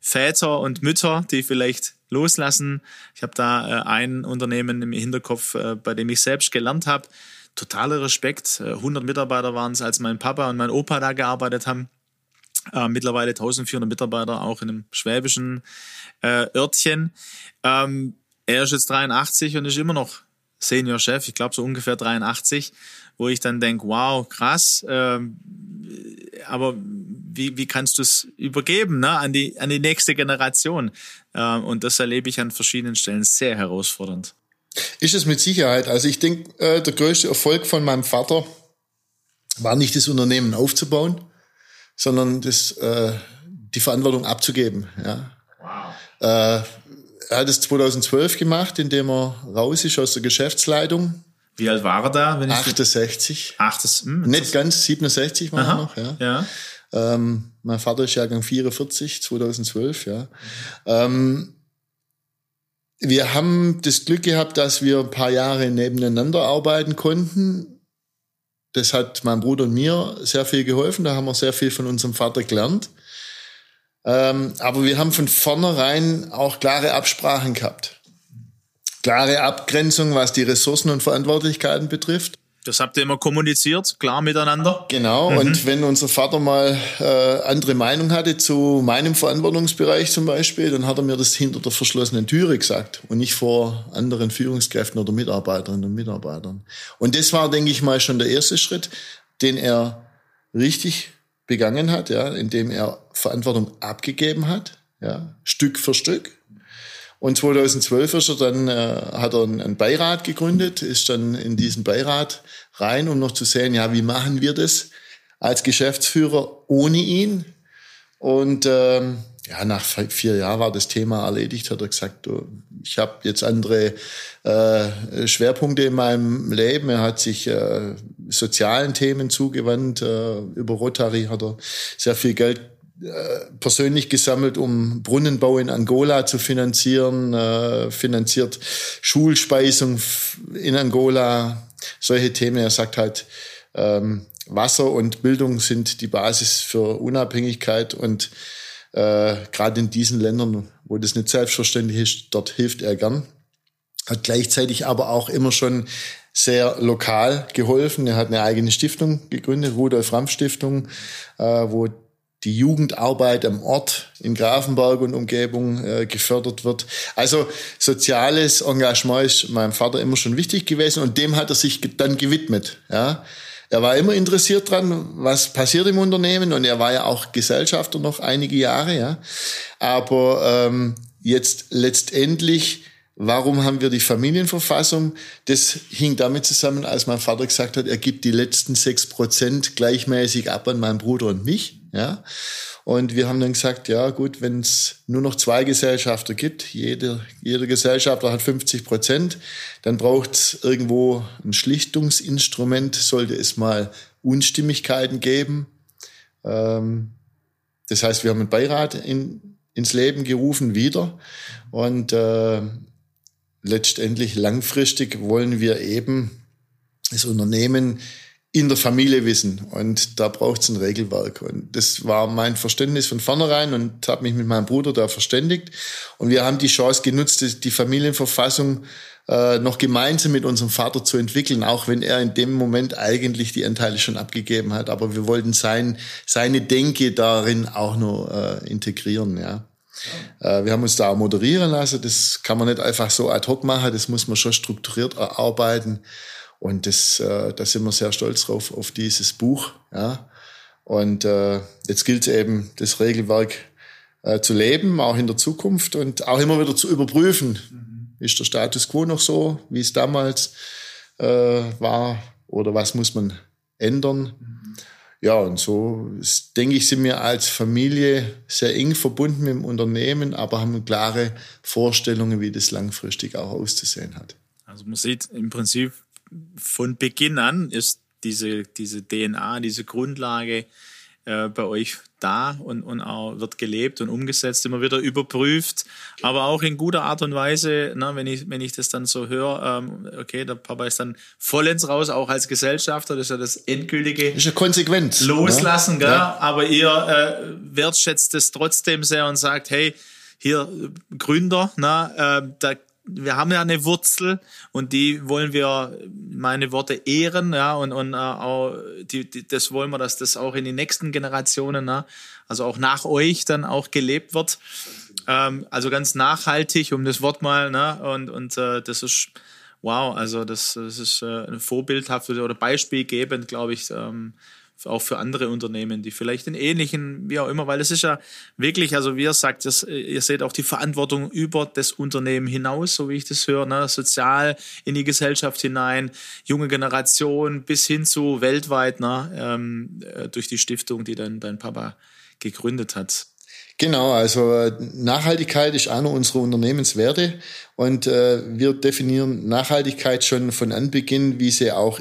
Väter und Mütter, die vielleicht loslassen. Ich habe da äh, ein Unternehmen im Hinterkopf, äh, bei dem ich selbst gelernt habe. Totaler Respekt. 100 äh, Mitarbeiter waren es, als mein Papa und mein Opa da gearbeitet haben. Äh, mittlerweile 1400 Mitarbeiter, auch in einem schwäbischen äh, Örtchen. Ähm, er ist jetzt 83 und ist immer noch Senior-Chef, ich glaube so ungefähr 83, wo ich dann denke, wow, krass, ähm, aber wie, wie kannst du es übergeben ne, an, die, an die nächste Generation? Ähm, und das erlebe ich an verschiedenen Stellen sehr herausfordernd. Ist es mit Sicherheit. Also ich denke, äh, der größte Erfolg von meinem Vater war nicht das Unternehmen aufzubauen, sondern das, äh, die Verantwortung abzugeben. Ja. Wow. Äh, er hat es 2012 gemacht, indem er raus ist aus der Geschäftsleitung. Wie alt war er da? Wenn 68. Ach, das, hm, Nicht ganz, 67 war er noch. Ja. ja. Ähm, mein Vater ist Jahrgang 44, 2012, ja. Ähm, wir haben das Glück gehabt, dass wir ein paar Jahre nebeneinander arbeiten konnten. Das hat meinem Bruder und mir sehr viel geholfen. Da haben wir sehr viel von unserem Vater gelernt. Ähm, aber wir haben von vornherein auch klare Absprachen gehabt. Klare Abgrenzung, was die Ressourcen und Verantwortlichkeiten betrifft. Das habt ihr immer kommuniziert, klar miteinander? Genau, mhm. und wenn unser Vater mal äh, andere Meinung hatte zu meinem Verantwortungsbereich zum Beispiel, dann hat er mir das hinter der verschlossenen Türe gesagt und nicht vor anderen Führungskräften oder Mitarbeiterinnen und Mitarbeitern. Und das war, denke ich mal, schon der erste Schritt, den er richtig begangen hat, ja, indem er Verantwortung abgegeben hat, ja, Stück für Stück. Und 2012 ist er dann, äh, hat er einen, Beirat gegründet, ist dann in diesen Beirat rein, um noch zu sehen, ja, wie machen wir das als Geschäftsführer ohne ihn? Und ähm, ja, nach vier Jahren war das Thema erledigt, hat er gesagt, du, ich habe jetzt andere äh, Schwerpunkte in meinem Leben. Er hat sich äh, sozialen Themen zugewandt. Äh, über Rotary hat er sehr viel Geld persönlich gesammelt, um Brunnenbau in Angola zu finanzieren, äh, finanziert Schulspeisung in Angola, solche Themen. Er sagt halt, ähm, Wasser und Bildung sind die Basis für Unabhängigkeit und äh, gerade in diesen Ländern, wo das nicht selbstverständlich ist, dort hilft er gern. Hat gleichzeitig aber auch immer schon sehr lokal geholfen. Er hat eine eigene Stiftung gegründet, Rudolf Rampf Stiftung, äh, wo die Jugendarbeit am Ort in Grafenberg und Umgebung äh, gefördert wird. Also soziales Engagement ist meinem Vater immer schon wichtig gewesen und dem hat er sich dann gewidmet. Ja. Er war immer interessiert dran, was passiert im Unternehmen und er war ja auch Gesellschafter noch einige Jahre. Ja. Aber ähm, jetzt letztendlich Warum haben wir die Familienverfassung? Das hing damit zusammen, als mein Vater gesagt hat, er gibt die letzten sechs Prozent gleichmäßig ab an meinen Bruder und mich. Ja? Und wir haben dann gesagt, ja gut, wenn es nur noch zwei Gesellschafter gibt, jeder, jeder Gesellschafter hat 50 Prozent, dann braucht es irgendwo ein Schlichtungsinstrument, sollte es mal Unstimmigkeiten geben. Ähm, das heißt, wir haben einen Beirat in, ins Leben gerufen wieder und äh, letztendlich langfristig wollen wir eben das Unternehmen in der Familie wissen. Und da braucht es ein Regelwerk. Und das war mein Verständnis von vornherein und habe mich mit meinem Bruder da verständigt. Und wir haben die Chance genutzt, die Familienverfassung äh, noch gemeinsam mit unserem Vater zu entwickeln, auch wenn er in dem Moment eigentlich die Anteile schon abgegeben hat. Aber wir wollten sein, seine Denke darin auch nur äh, integrieren, ja. Äh, wir haben uns da auch moderieren lassen. Das kann man nicht einfach so ad hoc machen. Das muss man schon strukturiert erarbeiten. Und das, äh, da sind wir sehr stolz drauf, auf dieses Buch. Ja. Und äh, jetzt gilt es eben, das Regelwerk äh, zu leben, auch in der Zukunft und auch immer wieder zu überprüfen. Mhm. Ist der Status quo noch so, wie es damals äh, war? Oder was muss man ändern? Mhm. Ja, und so denke ich, sind wir als Familie sehr eng verbunden mit dem Unternehmen, aber haben klare Vorstellungen, wie das langfristig auch auszusehen hat. Also man sieht im Prinzip, von Beginn an ist diese, diese DNA, diese Grundlage äh, bei euch da und, und auch wird gelebt und umgesetzt, immer wieder überprüft, aber auch in guter Art und Weise, ne, wenn, ich, wenn ich das dann so höre, ähm, okay, der Papa ist dann vollends raus, auch als Gesellschafter, das ist ja das endgültige ist ja konsequent, ne? Loslassen, ne? Ja. aber ihr äh, wertschätzt es trotzdem sehr und sagt, hey, hier Gründer, na, äh, da wir haben ja eine Wurzel und die wollen wir, meine Worte, ehren, ja, und, und äh, auch die, die, das wollen wir, dass das auch in den nächsten Generationen, ne, also auch nach euch dann auch gelebt wird. Ähm, also ganz nachhaltig, um das Wort mal, ne, und, und äh, das ist wow, also das, das ist äh, vorbildhaft oder beispielgebend, glaube ich, ähm, auch für andere Unternehmen, die vielleicht in ähnlichen, wie auch immer, weil es ist ja wirklich, also wie ihr sagt, das, ihr seht auch die Verantwortung über das Unternehmen hinaus, so wie ich das höre, ne? sozial in die Gesellschaft hinein, junge Generation bis hin zu weltweit, ne? Ähm, äh, durch die Stiftung, die dann dein Papa gegründet hat. Genau, also äh, Nachhaltigkeit ist einer unserer Unternehmenswerte und äh, wir definieren Nachhaltigkeit schon von Anbeginn, wie sie auch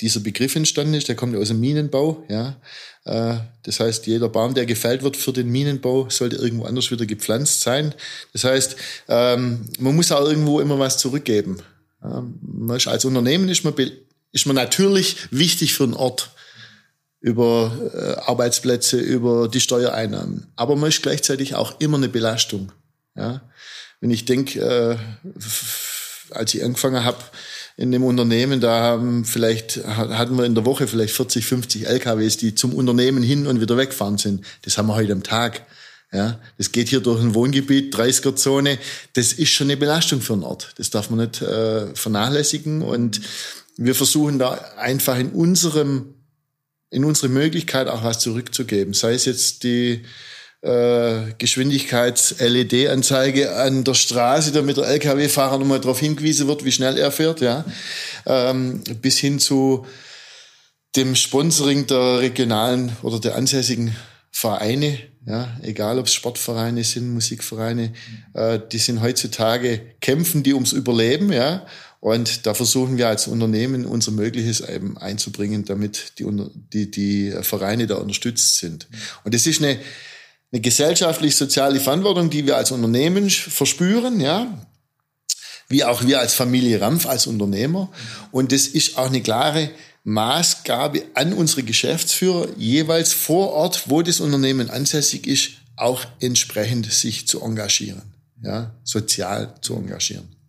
dieser Begriff entstanden ist. Der kommt aus dem Minenbau. Ja, äh, das heißt, jeder Baum, der gefällt wird für den Minenbau, sollte irgendwo anders wieder gepflanzt sein. Das heißt, ähm, man muss auch irgendwo immer was zurückgeben. Ähm, als Unternehmen ist man, ist man natürlich wichtig für den Ort über äh, Arbeitsplätze, über die Steuereinnahmen. Aber man ist gleichzeitig auch immer eine Belastung. Ja? Wenn ich denke, äh, als ich angefangen habe in dem Unternehmen, da haben vielleicht hatten wir in der Woche vielleicht 40, 50 LKWs, die zum Unternehmen hin und wieder wegfahren sind. Das haben wir heute am Tag. Ja, das geht hier durch ein Wohngebiet, 30er Zone. Das ist schon eine Belastung für einen Ort. Das darf man nicht äh, vernachlässigen. Und wir versuchen da einfach in unserem in unsere Möglichkeit auch was zurückzugeben. Sei es jetzt die äh, Geschwindigkeits-LED-Anzeige an der Straße, damit der Lkw-Fahrer nochmal darauf hingewiesen wird, wie schnell er fährt, ja, ähm, bis hin zu dem Sponsoring der regionalen oder der ansässigen Vereine, ja, egal ob es Sportvereine sind, Musikvereine, äh, die sind heutzutage kämpfen die ums Überleben, ja, und da versuchen wir als Unternehmen unser Mögliches eben einzubringen, damit die, die, die Vereine da unterstützt sind. Und das ist eine, eine gesellschaftlich-soziale Verantwortung, die wir als Unternehmen verspüren, ja, wie auch wir als Familie Rampf, als Unternehmer. Und das ist auch eine klare Maßgabe an unsere Geschäftsführer, jeweils vor Ort, wo das Unternehmen ansässig ist, auch entsprechend sich zu engagieren, ja, sozial zu engagieren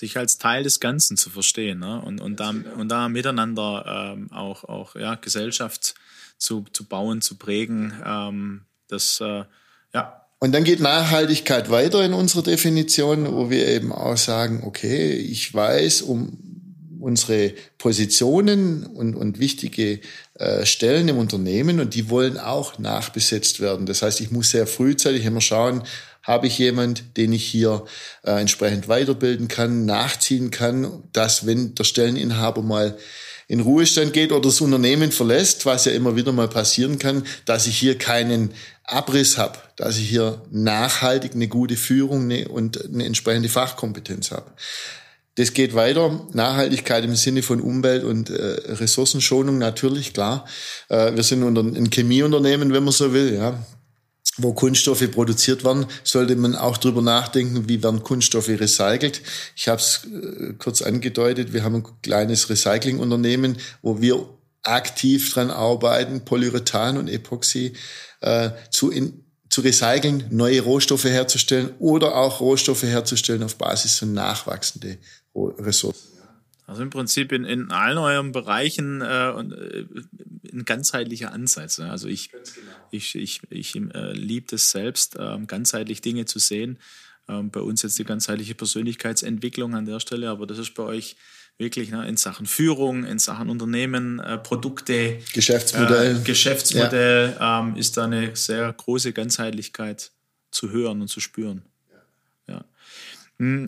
sich als Teil des Ganzen zu verstehen ne? und, und, da, und da miteinander ähm, auch, auch ja, Gesellschaft zu, zu bauen, zu prägen. Ähm, das, äh, ja. Und dann geht Nachhaltigkeit weiter in unserer Definition, wo wir eben auch sagen, okay, ich weiß um unsere Positionen und, und wichtige äh, Stellen im Unternehmen und die wollen auch nachbesetzt werden. Das heißt, ich muss sehr frühzeitig immer schauen, habe ich jemand, den ich hier äh, entsprechend weiterbilden kann, nachziehen kann, dass wenn der Stelleninhaber mal in Ruhestand geht oder das Unternehmen verlässt, was ja immer wieder mal passieren kann, dass ich hier keinen Abriss habe, dass ich hier nachhaltig eine gute Führung ne, und eine entsprechende Fachkompetenz habe. Das geht weiter. Nachhaltigkeit im Sinne von Umwelt- und äh, Ressourcenschonung natürlich, klar. Äh, wir sind ein Chemieunternehmen, wenn man so will. Ja wo Kunststoffe produziert werden, sollte man auch drüber nachdenken, wie werden Kunststoffe recycelt. Ich habe es äh, kurz angedeutet, wir haben ein kleines Recyclingunternehmen, wo wir aktiv dran arbeiten, Polyurethan und Epoxy äh, zu, in, zu recyceln, neue Rohstoffe herzustellen oder auch Rohstoffe herzustellen auf Basis von nachwachsende Ressourcen. Also im Prinzip in, in allen euren Bereichen äh, und, äh, ein ganzheitlicher Ansatz. Ne? Also ich, genau. Ich, ich, ich äh, liebe es selbst, äh, ganzheitlich Dinge zu sehen. Ähm, bei uns jetzt die ganzheitliche Persönlichkeitsentwicklung an der Stelle, aber das ist bei euch wirklich ne, in Sachen Führung, in Sachen Unternehmen, äh, Produkte, Geschäftsmodell, äh, Geschäftsmodell ja. ähm, ist da eine sehr große Ganzheitlichkeit zu hören und zu spüren. Ja. ja.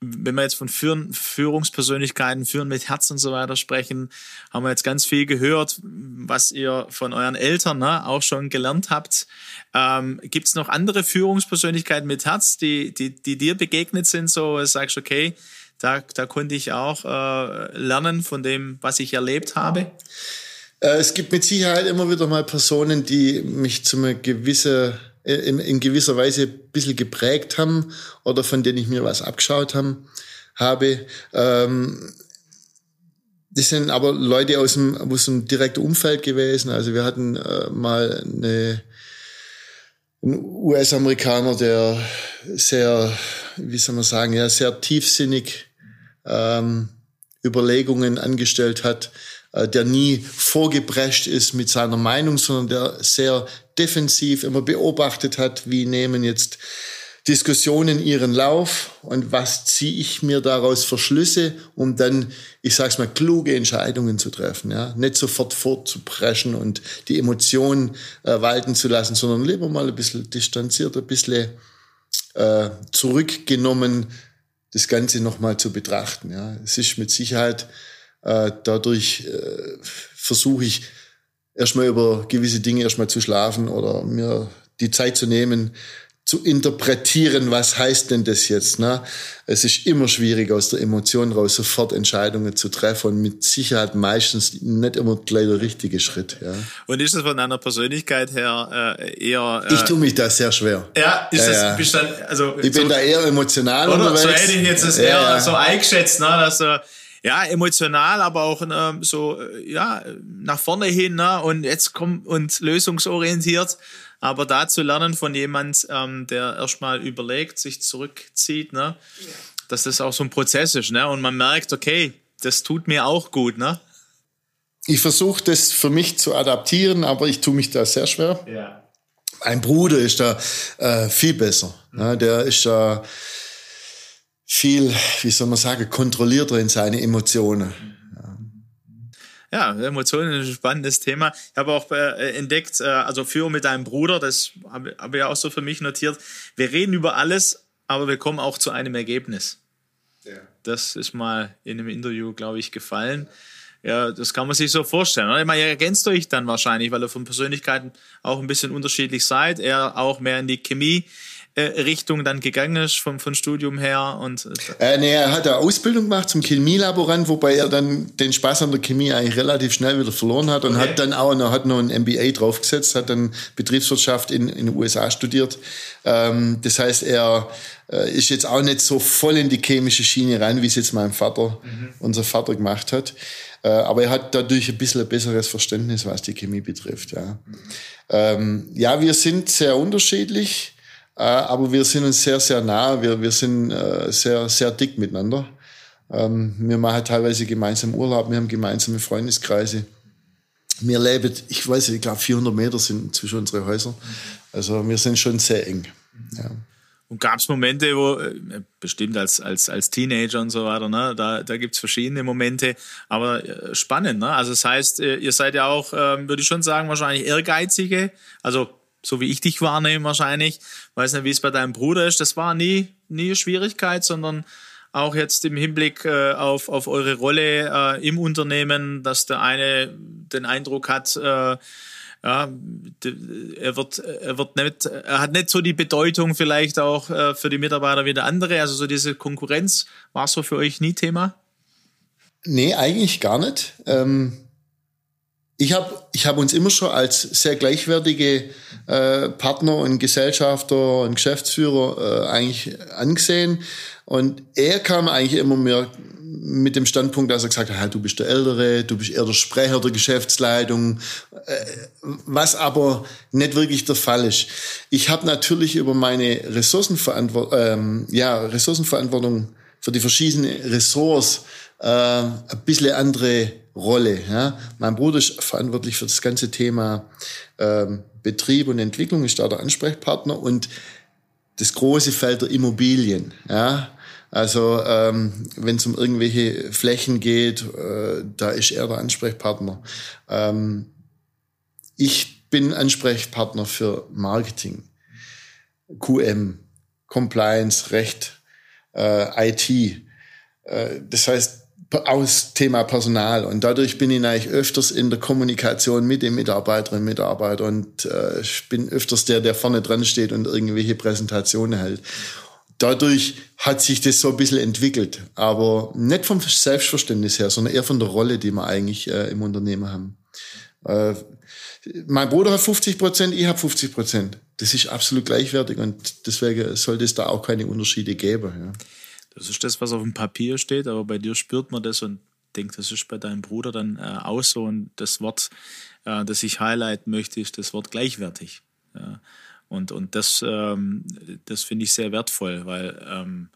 Wenn wir jetzt von Führen, Führungspersönlichkeiten, Führen mit Herz und so weiter sprechen, haben wir jetzt ganz viel gehört, was ihr von euren Eltern ne, auch schon gelernt habt. Ähm, Gibt es noch andere Führungspersönlichkeiten mit Herz, die, die, die dir begegnet sind, so sagst du, okay, da, da konnte ich auch äh, lernen von dem, was ich erlebt habe? Äh, es gibt mit Sicherheit immer wieder mal Personen, die mich zu einer gewissen, in, in gewisser Weise ein bisschen geprägt haben oder von denen ich mir was abgeschaut haben, habe. Ähm, das sind aber Leute aus dem, aus dem direkten Umfeld gewesen. Also wir hatten äh, mal eine, einen US-Amerikaner, der sehr, wie soll man sagen, ja, sehr tiefsinnig ähm, Überlegungen angestellt hat, äh, der nie vorgeprescht ist mit seiner Meinung, sondern der sehr defensiv immer beobachtet hat, wie nehmen jetzt Diskussionen ihren Lauf und was ziehe ich mir daraus für Schlüsse, um dann, ich sag's mal, kluge Entscheidungen zu treffen. Ja? Nicht sofort fortzupreschen und die Emotionen äh, walten zu lassen, sondern lieber mal ein bisschen distanziert, ein bisschen äh, zurückgenommen, das Ganze nochmal zu betrachten. Ja. Es ist mit Sicherheit äh, dadurch äh, versuche ich erstmal über gewisse Dinge erstmal zu schlafen oder mir die Zeit zu nehmen, zu interpretieren, was heißt denn das jetzt. Ne? Es ist immer schwierig, aus der Emotion raus sofort Entscheidungen zu treffen und mit Sicherheit meistens nicht immer gleich der richtige Schritt. Ja. Und ist das von deiner Persönlichkeit her äh, eher... Äh, ich tue mich da sehr schwer. Ja, ist ja, das... Ja. Dann, also, ich so, bin da eher emotional oder? unterwegs. So hätte ich jetzt das eher ja. so eingeschätzt, ne? dass du ja, emotional, aber auch ähm, so, äh, ja, nach vorne hin, ne? Und jetzt kommt und lösungsorientiert. Aber da zu lernen von jemand, ähm, der erstmal überlegt, sich zurückzieht, ne? Ja. Dass das auch so ein Prozess ist, ne? Und man merkt, okay, das tut mir auch gut, ne? Ich versuche das für mich zu adaptieren, aber ich tue mich da sehr schwer. Ja. Mein Bruder ist da äh, viel besser. Mhm. Ne? Der ist da viel, wie soll man sagen, kontrollierter in seine Emotionen. Ja, Emotionen ist ein spannendes Thema. Ich habe auch äh, entdeckt, äh, also Führung mit deinem Bruder, das habe hab ich auch so für mich notiert. Wir reden über alles, aber wir kommen auch zu einem Ergebnis. Ja. Das ist mal in einem Interview, glaube ich, gefallen. Ja, das kann man sich so vorstellen. Ich meine, ihr ergänzt euch dann wahrscheinlich, weil ihr von Persönlichkeiten auch ein bisschen unterschiedlich seid. Er auch mehr in die Chemie äh, Richtung dann gegangen ist vom, vom Studium her? Und, äh, nee, er hat eine Ausbildung gemacht zum Chemielaborant, wobei er dann den Spaß an der Chemie eigentlich relativ schnell wieder verloren hat und okay. hat dann auch noch, hat noch ein MBA draufgesetzt, hat dann Betriebswirtschaft in, in den USA studiert. Ähm, das heißt, er äh, ist jetzt auch nicht so voll in die chemische Schiene rein, wie es jetzt mein Vater, mhm. unser Vater gemacht hat. Äh, aber er hat dadurch ein bisschen ein besseres Verständnis, was die Chemie betrifft. Ja, mhm. ähm, ja wir sind sehr unterschiedlich. Äh, aber wir sind uns sehr, sehr nah. Wir, wir sind äh, sehr, sehr dick miteinander. Ähm, wir machen teilweise gemeinsam Urlaub. Wir haben gemeinsame Freundeskreise. Wir leben, ich weiß nicht, ich glaube 400 Meter sind zwischen unsere Häuser. Also wir sind schon sehr eng. Ja. Und gab es Momente, wo, äh, bestimmt als, als, als Teenager und so weiter, ne? da, da gibt es verschiedene Momente, aber spannend. Ne? Also das heißt, ihr seid ja auch, äh, würde ich schon sagen, wahrscheinlich ehrgeizige, also so wie ich dich wahrnehme wahrscheinlich. Weiß nicht, wie es bei deinem Bruder ist. Das war nie, nie Schwierigkeit, sondern auch jetzt im Hinblick äh, auf, auf eure Rolle äh, im Unternehmen, dass der eine den Eindruck hat, äh, ja, er wird, er wird nicht, er hat nicht so die Bedeutung vielleicht auch äh, für die Mitarbeiter wie der andere. Also so diese Konkurrenz war so für euch nie Thema? Nee, eigentlich gar nicht. Ähm ich habe ich hab uns immer schon als sehr gleichwertige äh, Partner und Gesellschafter und Geschäftsführer äh, eigentlich angesehen. Und er kam eigentlich immer mehr mit dem Standpunkt, dass er gesagt hat, du bist der Ältere, du bist eher der Sprecher der Geschäftsleitung, äh, was aber nicht wirklich der Fall ist. Ich habe natürlich über meine Ressourcenverantwortung, ähm, ja, Ressourcenverantwortung für die verschiedenen Ressorts äh, ein bisschen andere Rolle. Ja. Mein Bruder ist verantwortlich für das ganze Thema ähm, Betrieb und Entwicklung, ist da der Ansprechpartner und das große Feld der Immobilien. Ja. Also ähm, wenn es um irgendwelche Flächen geht, äh, da ist er der Ansprechpartner. Ähm, ich bin Ansprechpartner für Marketing, QM, Compliance, Recht, äh, IT. Äh, das heißt, aus Thema Personal. Und dadurch bin ich eigentlich öfters in der Kommunikation mit den Mitarbeiterinnen und Mitarbeitern und äh, ich bin öfters der, der vorne dran steht und irgendwelche Präsentationen hält. Dadurch hat sich das so ein bisschen entwickelt, aber nicht vom Selbstverständnis her, sondern eher von der Rolle, die wir eigentlich äh, im Unternehmen haben. Äh, mein Bruder hat 50 Prozent, ich habe 50 Prozent. Das ist absolut gleichwertig und deswegen sollte es da auch keine Unterschiede geben. Ja. Das ist das, was auf dem Papier steht, aber bei dir spürt man das und denkt, das ist bei deinem Bruder dann äh, auch so. Und das Wort, äh, das ich highlighten möchte, ist das Wort gleichwertig. Ja. Und, und das, ähm, das finde ich sehr wertvoll, weil ähm,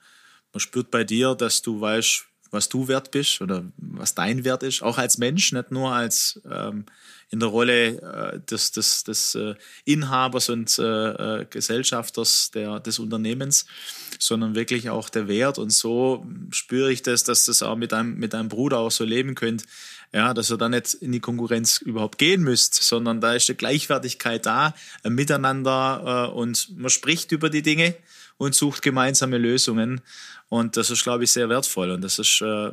man spürt bei dir, dass du weißt, was du wert bist oder was dein Wert ist, auch als Mensch, nicht nur als ähm, in der Rolle äh, des, des, des äh, Inhabers und äh, äh, Gesellschafters der, des Unternehmens, sondern wirklich auch der Wert. Und so spüre ich das, dass das auch mit einem, mit einem Bruder auch so leben könnt, ja, dass ihr da nicht in die Konkurrenz überhaupt gehen müsst, sondern da ist eine Gleichwertigkeit da, ein Miteinander äh, und man spricht über die Dinge und sucht gemeinsame Lösungen. Und das ist, glaube ich, sehr wertvoll. Und das ist, äh,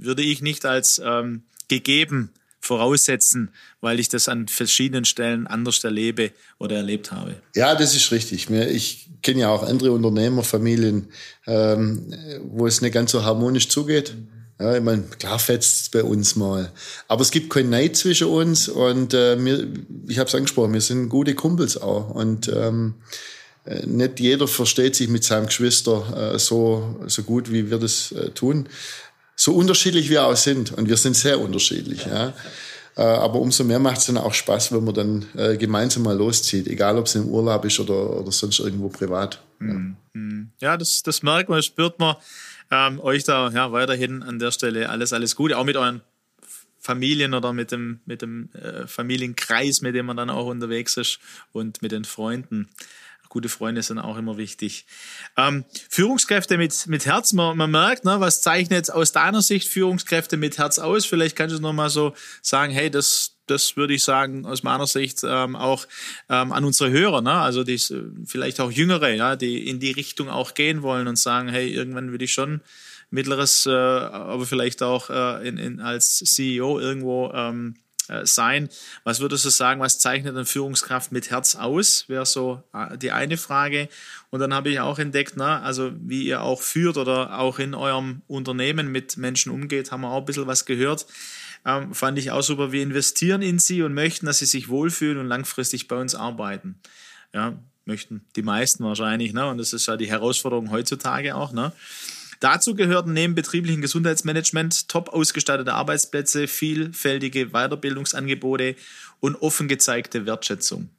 würde ich nicht als ähm, gegeben voraussetzen, weil ich das an verschiedenen Stellen anders erlebe oder erlebt habe. Ja, das ist richtig. Ich kenne ja auch andere Unternehmerfamilien, ähm, wo es nicht ganz so harmonisch zugeht. Ja, ich meine, klar fetzt es bei uns mal. Aber es gibt keinen Neid zwischen uns und äh, wir, ich habe es angesprochen, wir sind gute Kumpels auch. Und ähm, äh, nicht jeder versteht sich mit seinem Geschwister äh, so, so gut, wie wir das äh, tun so unterschiedlich wir auch sind, und wir sind sehr unterschiedlich, ja. Äh, aber umso mehr macht es dann auch Spaß, wenn man dann äh, gemeinsam mal loszieht, egal ob es im Urlaub ist oder, oder sonst irgendwo privat. Ja, mhm. ja das, das merkt man, spürt man. Ähm, euch da ja, weiterhin an der Stelle alles, alles Gute, auch mit euren Familien oder mit dem, mit dem äh, Familienkreis, mit dem man dann auch unterwegs ist und mit den Freunden gute Freunde sind auch immer wichtig. Ähm, Führungskräfte mit, mit Herz, man, man merkt, ne, was zeichnet aus deiner Sicht Führungskräfte mit Herz aus? Vielleicht kannst du noch mal so sagen, hey, das, das würde ich sagen, aus meiner Sicht ähm, auch ähm, an unsere Hörer, ne? also die, vielleicht auch Jüngere, ja, die in die Richtung auch gehen wollen und sagen, hey, irgendwann will ich schon mittleres, äh, aber vielleicht auch äh, in, in, als CEO irgendwo ähm, äh, sein. Was würdest du sagen, was zeichnet eine Führungskraft mit Herz aus? Wäre so äh, die eine Frage. Und dann habe ich auch entdeckt, na, also wie ihr auch führt oder auch in eurem Unternehmen mit Menschen umgeht, haben wir auch ein bisschen was gehört. Ähm, fand ich auch super. Wir investieren in sie und möchten, dass sie sich wohlfühlen und langfristig bei uns arbeiten. Ja, möchten die meisten wahrscheinlich, ne? Und das ist ja die Herausforderung heutzutage auch, ne? Dazu gehörten neben betrieblichen Gesundheitsmanagement top ausgestattete Arbeitsplätze, vielfältige Weiterbildungsangebote und offen gezeigte Wertschätzung.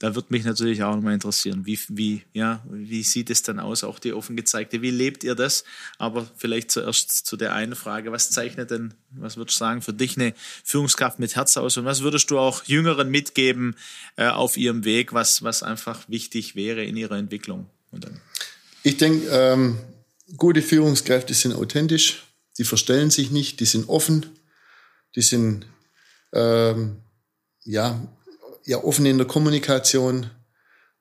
Da wird mich natürlich auch nochmal interessieren, wie, wie, ja, wie sieht es dann aus, auch die offen gezeigte, wie lebt ihr das? Aber vielleicht zuerst zu der einen Frage, was zeichnet denn, was würdest du sagen, für dich eine Führungskraft mit Herz aus und was würdest du auch Jüngeren mitgeben äh, auf ihrem Weg, was, was einfach wichtig wäre in ihrer Entwicklung? Ich denke, ähm, gute Führungskräfte sind authentisch, die verstellen sich nicht, die sind offen, die sind ähm, ja, ja offen in der Kommunikation.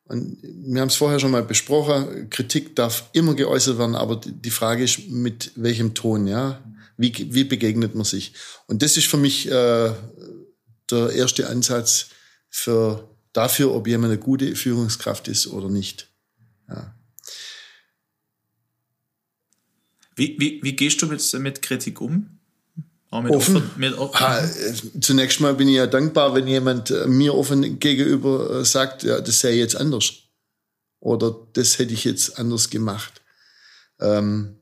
Und wir haben es vorher schon mal besprochen, Kritik darf immer geäußert werden, aber die Frage ist, mit welchem Ton, ja? Wie, wie begegnet man sich? Und das ist für mich äh, der erste Ansatz für, dafür, ob jemand eine gute Führungskraft ist oder nicht. Wie, wie, wie gehst du mit, mit Kritik um? mit offen. offen mit offen. Ha, zunächst mal bin ich ja dankbar, wenn jemand äh, mir offen gegenüber äh, sagt, ja, das sei jetzt anders. Oder das hätte ich jetzt anders gemacht. Ähm,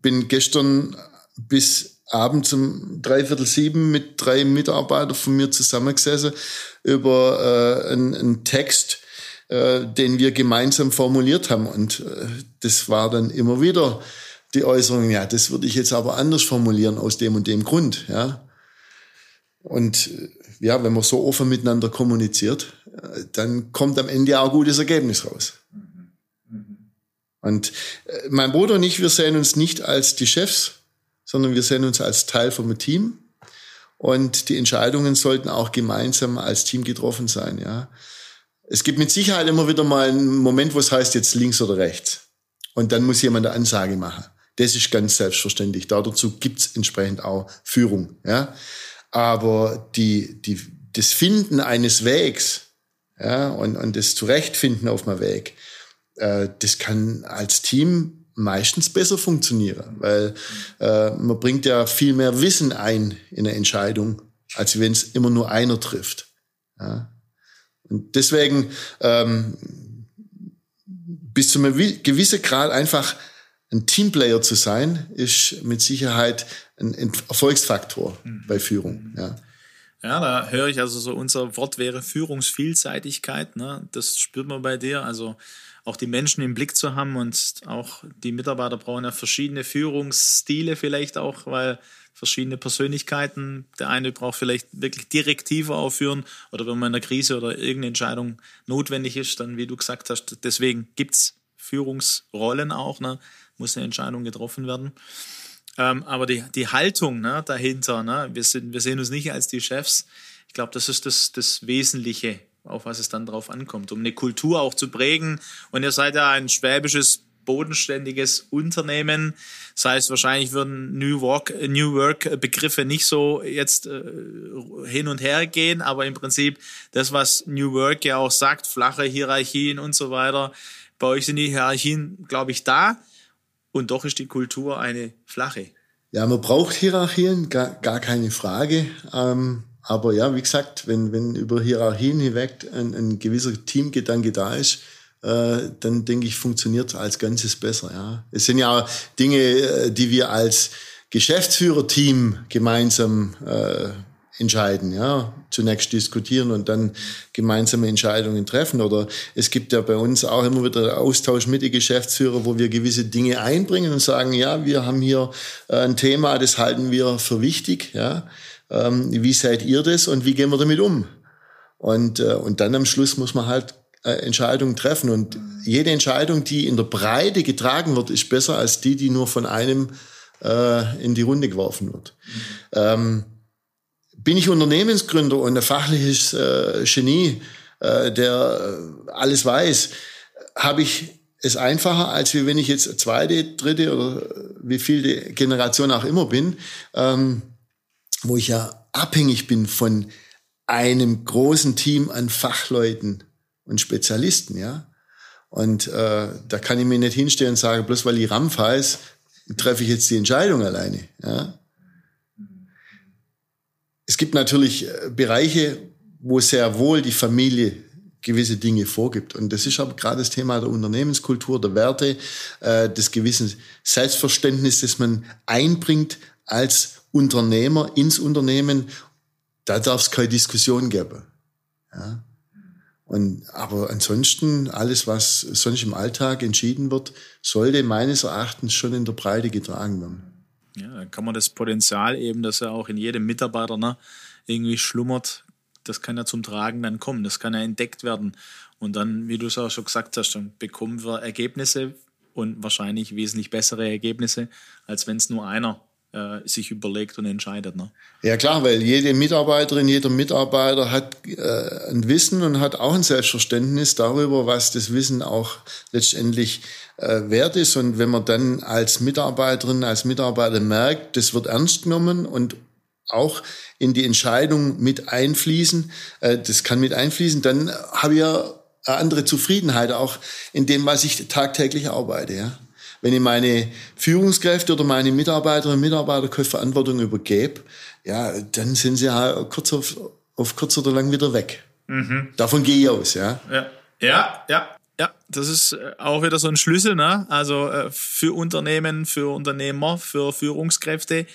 bin gestern bis abends um dreiviertel sieben mit drei Mitarbeitern von mir zusammengesessen über äh, einen, einen Text, äh, den wir gemeinsam formuliert haben. Und äh, das war dann immer wieder die Äußerung, ja, das würde ich jetzt aber anders formulieren aus dem und dem Grund, ja. Und ja, wenn man so offen miteinander kommuniziert, dann kommt am Ende auch ein gutes Ergebnis raus. Und äh, mein Bruder und ich, wir sehen uns nicht als die Chefs, sondern wir sehen uns als Teil vom Team. Und die Entscheidungen sollten auch gemeinsam als Team getroffen sein, ja. Es gibt mit Sicherheit immer wieder mal einen Moment, wo es heißt, jetzt links oder rechts. Und dann muss jemand eine Ansage machen. Das ist ganz selbstverständlich. Dazu gibt's entsprechend auch Führung. Ja? Aber die, die, das Finden eines Wegs ja, und, und das Zurechtfinden auf dem Weg, äh, das kann als Team meistens besser funktionieren, weil äh, man bringt ja viel mehr Wissen ein in eine Entscheidung, als wenn es immer nur einer trifft. Ja? Und deswegen ähm, bis zu einem gewissen Grad einfach ein Teamplayer zu sein, ist mit Sicherheit ein Erfolgsfaktor mhm. bei Führung. Ja. Ja, da höre ich also so, unser Wort wäre Führungsvielseitigkeit. Ne? Das spürt man bei dir. Also auch die Menschen im Blick zu haben und auch die Mitarbeiter brauchen ja verschiedene Führungsstile vielleicht auch, weil verschiedene Persönlichkeiten, der eine braucht vielleicht wirklich Direktive aufführen oder wenn man in einer Krise oder irgendeine Entscheidung notwendig ist, dann, wie du gesagt hast, deswegen gibt's Führungsrollen auch. Ne? Muss eine Entscheidung getroffen werden. Ähm, aber die, die Haltung ne, dahinter, ne, wir, sind, wir sehen uns nicht als die Chefs. Ich glaube, das ist das, das Wesentliche, auf was es dann drauf ankommt, um eine Kultur auch zu prägen. Und ihr seid ja ein schwäbisches, bodenständiges Unternehmen. Das heißt, wahrscheinlich würden New Work, New Work Begriffe nicht so jetzt äh, hin und her gehen, aber im Prinzip das, was New Work ja auch sagt, flache Hierarchien und so weiter. Bei euch sind die Hierarchien, glaube ich, da. Und doch ist die Kultur eine flache. Ja, man braucht Hierarchien, gar, gar keine Frage. Ähm, aber ja, wie gesagt, wenn, wenn über Hierarchien hinweg ein, ein gewisser Teamgedanke da ist, äh, dann denke ich, funktioniert als Ganzes besser. Ja. Es sind ja Dinge, äh, die wir als Geschäftsführerteam gemeinsam äh, entscheiden, ja, zunächst diskutieren und dann gemeinsame Entscheidungen treffen. Oder es gibt ja bei uns auch immer wieder Austausch mit den Geschäftsführern, wo wir gewisse Dinge einbringen und sagen, ja, wir haben hier äh, ein Thema, das halten wir für wichtig, ja. Ähm, wie seid ihr das und wie gehen wir damit um? Und, äh, und dann am Schluss muss man halt äh, Entscheidungen treffen. Und jede Entscheidung, die in der Breite getragen wird, ist besser als die, die nur von einem äh, in die Runde geworfen wird. Mhm. Ähm, bin ich Unternehmensgründer und ein fachliches äh, Genie, äh, der äh, alles weiß, habe ich es einfacher, als wenn ich jetzt zweite, dritte oder wie viel Generation auch immer bin, ähm, wo ich ja abhängig bin von einem großen Team an Fachleuten und Spezialisten, ja. Und äh, da kann ich mir nicht hinstellen und sagen, bloß weil ich Rampf heiß, treffe ich jetzt die Entscheidung alleine. Ja? Es gibt natürlich äh, Bereiche, wo sehr wohl die Familie gewisse Dinge vorgibt. Und das ist aber gerade das Thema der Unternehmenskultur, der Werte, äh, des gewissen Selbstverständnis, das man einbringt als Unternehmer ins Unternehmen. Da darf es keine Diskussion geben. Ja. Und, aber ansonsten, alles, was sonst im Alltag entschieden wird, sollte meines Erachtens schon in der Breite getragen werden. Ja, dann kann man das Potenzial eben, das ja auch in jedem Mitarbeiter ne, irgendwie schlummert, das kann ja zum Tragen dann kommen, das kann ja entdeckt werden. Und dann, wie du es auch schon gesagt hast, dann bekommen wir Ergebnisse und wahrscheinlich wesentlich bessere Ergebnisse, als wenn es nur einer äh, sich überlegt und entscheidet. Ne? Ja klar, weil jede Mitarbeiterin, jeder Mitarbeiter hat äh, ein Wissen und hat auch ein Selbstverständnis darüber, was das Wissen auch letztendlich äh, wert ist. Und wenn man dann als Mitarbeiterin, als Mitarbeiter merkt, das wird ernst genommen und auch in die Entscheidung mit einfließen, äh, das kann mit einfließen, dann habe ich ja eine andere Zufriedenheit auch in dem, was ich tagtäglich arbeite. Ja. Wenn ich meine Führungskräfte oder meine Mitarbeiterinnen und Mitarbeiter keine Verantwortung übergebe, ja, dann sind sie halt kurz auf, auf kurz oder lang wieder weg. Mhm. Davon gehe ich aus, ja. Ja, ja, ja. Ja, das ist äh, auch wieder so ein Schlüssel, ne? Also äh, für Unternehmen, für Unternehmer, für Führungskräfte.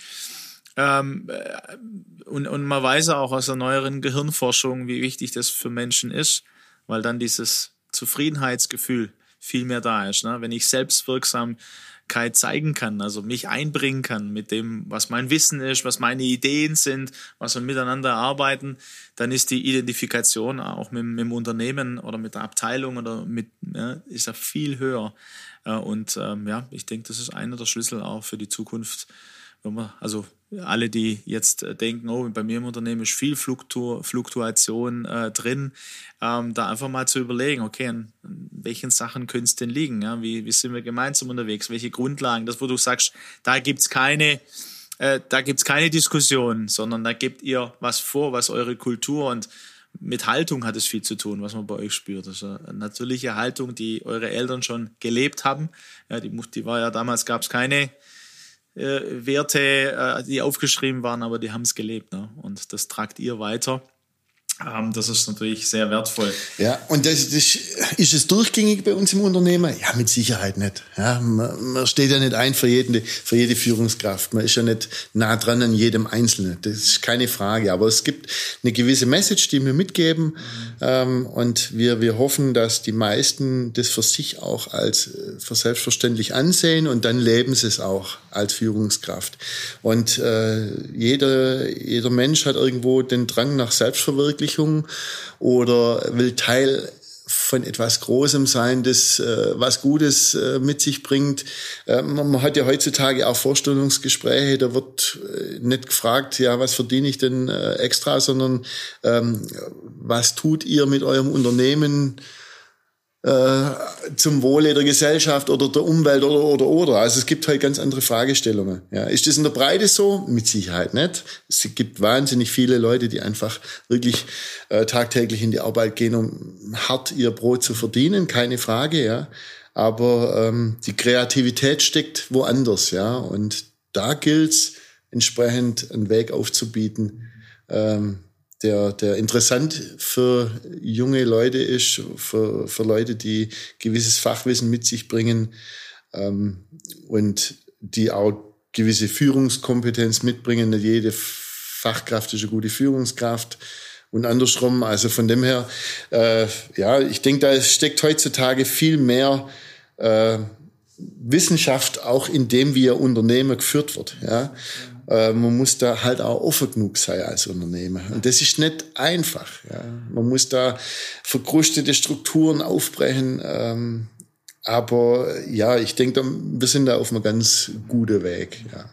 Ähm, äh, und, und man weiß auch aus der neueren Gehirnforschung, wie wichtig das für Menschen ist, weil dann dieses Zufriedenheitsgefühl viel mehr da ist. Ne? Wenn ich Selbstwirksamkeit zeigen kann, also mich einbringen kann mit dem, was mein Wissen ist, was meine Ideen sind, was wir miteinander arbeiten, dann ist die Identifikation auch mit, mit dem Unternehmen oder mit der Abteilung oder mit, ja, ist ja viel höher. Äh, und ähm, ja, ich denke, das ist einer der Schlüssel auch für die Zukunft also alle, die jetzt äh, denken, oh, bei mir im Unternehmen ist viel Fluktu Fluktuation äh, drin, ähm, da einfach mal zu überlegen, okay, an, welchen Sachen könnte es denn liegen? Ja? Wie, wie sind wir gemeinsam unterwegs? Welche Grundlagen? Das, wo du sagst, da gibt's keine, äh, keine Diskussion, sondern da gebt ihr was vor, was eure Kultur und mit Haltung hat es viel zu tun, was man bei euch spürt. Ist eine natürliche Haltung, die eure Eltern schon gelebt haben. Ja, die, die war ja damals, gab es keine äh, Werte, äh, die aufgeschrieben waren, aber die haben es gelebt. Ne? Und das tragt ihr weiter. Ähm, das ist natürlich sehr wertvoll. Ja, und das, das, ist es durchgängig bei uns im Unternehmen? Ja, mit Sicherheit nicht. Ja, man, man steht ja nicht ein für, jeden, für jede Führungskraft. Man ist ja nicht nah dran an jedem Einzelnen. Das ist keine Frage. Aber es gibt eine gewisse Message, die wir mitgeben. Ähm, und wir, wir hoffen, dass die meisten das für sich auch als äh, für selbstverständlich ansehen und dann leben sie es auch als Führungskraft. Und äh, jeder, jeder Mensch hat irgendwo den Drang nach Selbstverwirklichung Verwirklichung oder will Teil von etwas Großem sein, das äh, was Gutes äh, mit sich bringt. Äh, man hat ja heutzutage auch Vorstellungsgespräche, da wird äh, nicht gefragt, ja, was verdiene ich denn äh, extra, sondern ähm, was tut ihr mit eurem Unternehmen? Äh, zum Wohle der Gesellschaft oder der Umwelt oder oder oder. Also es gibt halt ganz andere Fragestellungen. Ja, ist das in der Breite so? Mit Sicherheit nicht. Es gibt wahnsinnig viele Leute, die einfach wirklich äh, tagtäglich in die Arbeit gehen, um hart ihr Brot zu verdienen, keine Frage. Ja, aber ähm, die Kreativität steckt woanders. Ja, und da gilt's entsprechend einen Weg aufzubieten. Ähm, der, der interessant für junge Leute ist, für, für Leute, die gewisses Fachwissen mit sich bringen ähm, und die auch gewisse Führungskompetenz mitbringen. Nicht jede Fachkraft ist eine gute Führungskraft und andersrum. Also von dem her, äh, ja, ich denke, da steckt heutzutage viel mehr äh, Wissenschaft auch in dem, wie ein Unternehmen geführt wird. Ja. Äh, man muss da halt auch offen genug sein als Unternehmer. Und das ist nicht einfach. Ja. Man muss da verkrustete Strukturen aufbrechen. Ähm, aber ja, ich denke, wir sind da auf einem ganz guten Weg. Ja.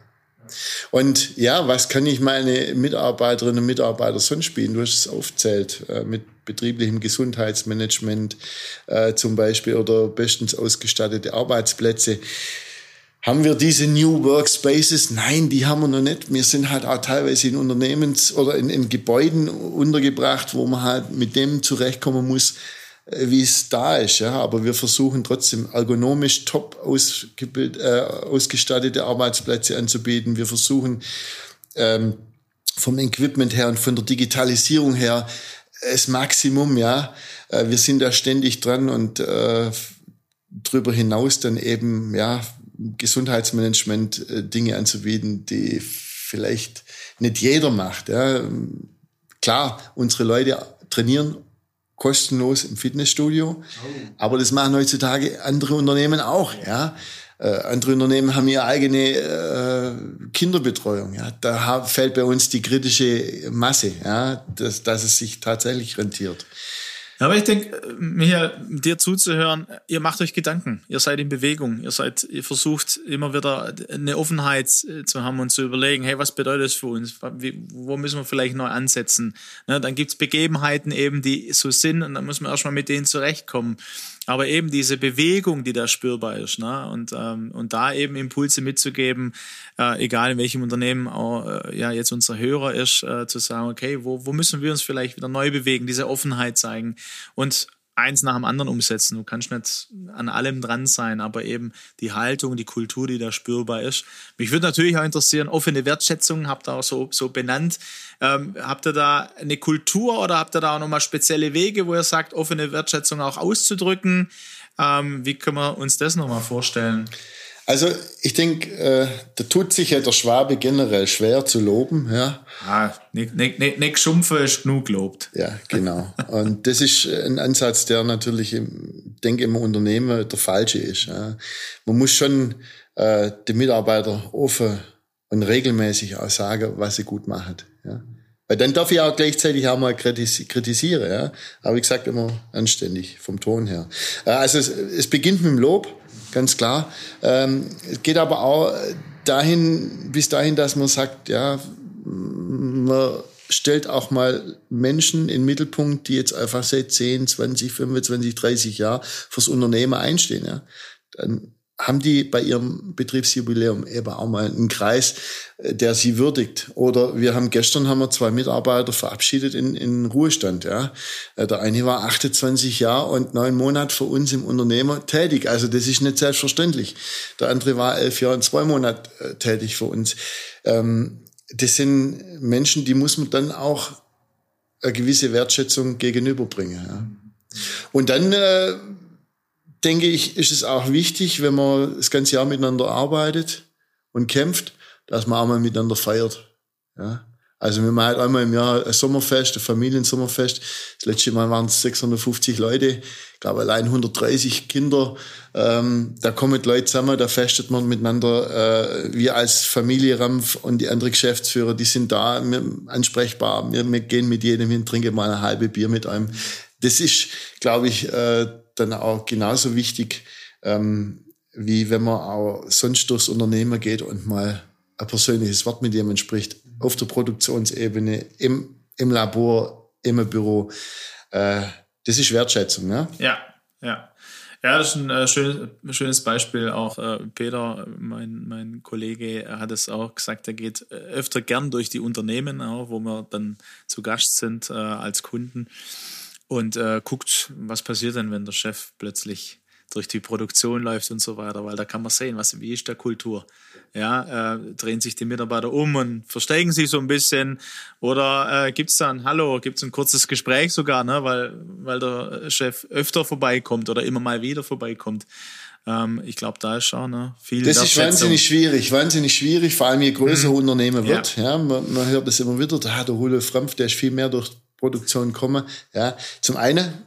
Und ja, was kann ich meine Mitarbeiterinnen und Mitarbeiter sonst bieten? Du hast es aufzählt, äh, mit betrieblichem Gesundheitsmanagement äh, zum Beispiel oder bestens ausgestattete Arbeitsplätze. Haben wir diese New Workspaces? Nein, die haben wir noch nicht. Wir sind halt auch teilweise in Unternehmens- oder in, in Gebäuden untergebracht, wo man halt mit dem zurechtkommen muss, äh, wie es da ist. Ja. Aber wir versuchen trotzdem ergonomisch top äh, ausgestattete Arbeitsplätze anzubieten. Wir versuchen ähm, vom Equipment her und von der Digitalisierung her das Maximum, ja. Äh, wir sind da ständig dran und äh, drüber hinaus dann eben, ja, Gesundheitsmanagement äh, Dinge anzubieten, die vielleicht nicht jeder macht. Ja. Klar, unsere Leute trainieren kostenlos im Fitnessstudio, oh. aber das machen heutzutage andere Unternehmen auch. Ja. Äh, andere Unternehmen haben ihre eigene äh, Kinderbetreuung. Ja. Da fällt bei uns die kritische Masse, ja, dass, dass es sich tatsächlich rentiert. Aber ich denke, Michael, dir zuzuhören, ihr macht euch Gedanken, ihr seid in Bewegung, ihr seid, ihr versucht immer wieder eine Offenheit äh, zu haben und zu überlegen, hey, was bedeutet das für uns? Wo müssen wir vielleicht neu ansetzen? Ne, dann gibt's Begebenheiten eben, die so sind und dann muss man erstmal mit denen zurechtkommen. Aber eben diese Bewegung, die da spürbar ist, ne? und, ähm, und da eben Impulse mitzugeben, äh, egal in welchem Unternehmen auch, äh, ja jetzt unser Hörer ist, äh, zu sagen, okay, wo, wo müssen wir uns vielleicht wieder neu bewegen, diese Offenheit zeigen. Und eins nach dem anderen umsetzen. Du kannst nicht an allem dran sein, aber eben die Haltung, die Kultur, die da spürbar ist. Mich würde natürlich auch interessieren, offene Wertschätzung, habt ihr auch so, so benannt. Ähm, habt ihr da eine Kultur oder habt ihr da auch nochmal spezielle Wege, wo ihr sagt, offene Wertschätzung auch auszudrücken? Ähm, wie können wir uns das nochmal vorstellen? Also ich denke, äh, da tut sich ja der Schwabe generell schwer zu loben. Ja. Ah, nicht, nicht, nicht, nicht schumpfen ist genug gelobt. Ja, genau. Und das ist ein Ansatz, der natürlich, im, denke im Unternehmen der falsche ist. Ja. Man muss schon äh, den Mitarbeiter offen und regelmäßig auch sagen, was sie gut machen. Ja. Weil dann darf ich auch gleichzeitig auch mal kritisieren. Ja. Aber wie gesagt, immer anständig vom Ton her. Äh, also es, es beginnt mit dem Lob ganz klar. Ähm, es geht aber auch dahin, bis dahin, dass man sagt, ja, man stellt auch mal Menschen in den Mittelpunkt, die jetzt einfach seit 10, 20, 25, 30 Jahren fürs Unternehmen einstehen. Ja. Dann haben die bei ihrem Betriebsjubiläum eben auch mal einen Kreis, äh, der sie würdigt. Oder wir haben gestern haben wir zwei Mitarbeiter verabschiedet in, in Ruhestand. Ja, äh, der eine war 28 Jahre und neun Monate für uns im Unternehmer tätig. Also das ist nicht selbstverständlich. Der andere war elf Jahre und zwei Monate äh, tätig für uns. Ähm, das sind Menschen, die muss man dann auch eine gewisse Wertschätzung gegenüberbringen. Ja. Und dann denke ich, ist es auch wichtig, wenn man das ganze Jahr miteinander arbeitet und kämpft, dass man auch mal miteinander feiert. Ja. Also wir machen halt einmal im Jahr ein Sommerfest, ein Familiensommerfest. Das letzte Mal waren es 650 Leute, ich glaube allein 130 Kinder. Ähm, da kommen Leute zusammen, da festet man miteinander. Äh, wir als Familie Rampf und die anderen Geschäftsführer, die sind da, wir, ansprechbar. Wir, wir gehen mit jedem hin, trinken mal ein halbe Bier mit einem. Das ist, glaube ich, äh, dann auch genauso wichtig, ähm, wie wenn man auch sonst durchs Unternehmen geht und mal ein persönliches Wort mit jemandem spricht, auf der Produktionsebene, im, im Labor, im Büro. Äh, das ist Wertschätzung, ne? Ja, ja. Ja, das ist ein äh, schönes, schönes Beispiel. Auch äh, Peter, mein, mein Kollege, hat es auch gesagt, er geht äh, öfter gern durch die Unternehmen, auch, wo wir dann zu Gast sind äh, als Kunden und äh, guckt, was passiert denn, wenn der Chef plötzlich durch die Produktion läuft und so weiter, weil da kann man sehen, was, wie ist der Kultur. Ja, äh, drehen sich die Mitarbeiter um und verstecken sich so ein bisschen oder äh, gibt es dann, hallo, gibt es ein kurzes Gespräch sogar, ne, weil, weil der Chef öfter vorbeikommt oder immer mal wieder vorbeikommt. Ähm, ich glaube, da ist schon ne, viel Das ist wahnsinnig schwierig, wahnsinnig schwierig, vor allem je größer mhm. Unternehmen wird. Ja. ja man, man, hört das immer wieder, da hat der Hule Frampf, der ist viel mehr durch Produktion kommen. Ja, zum einen,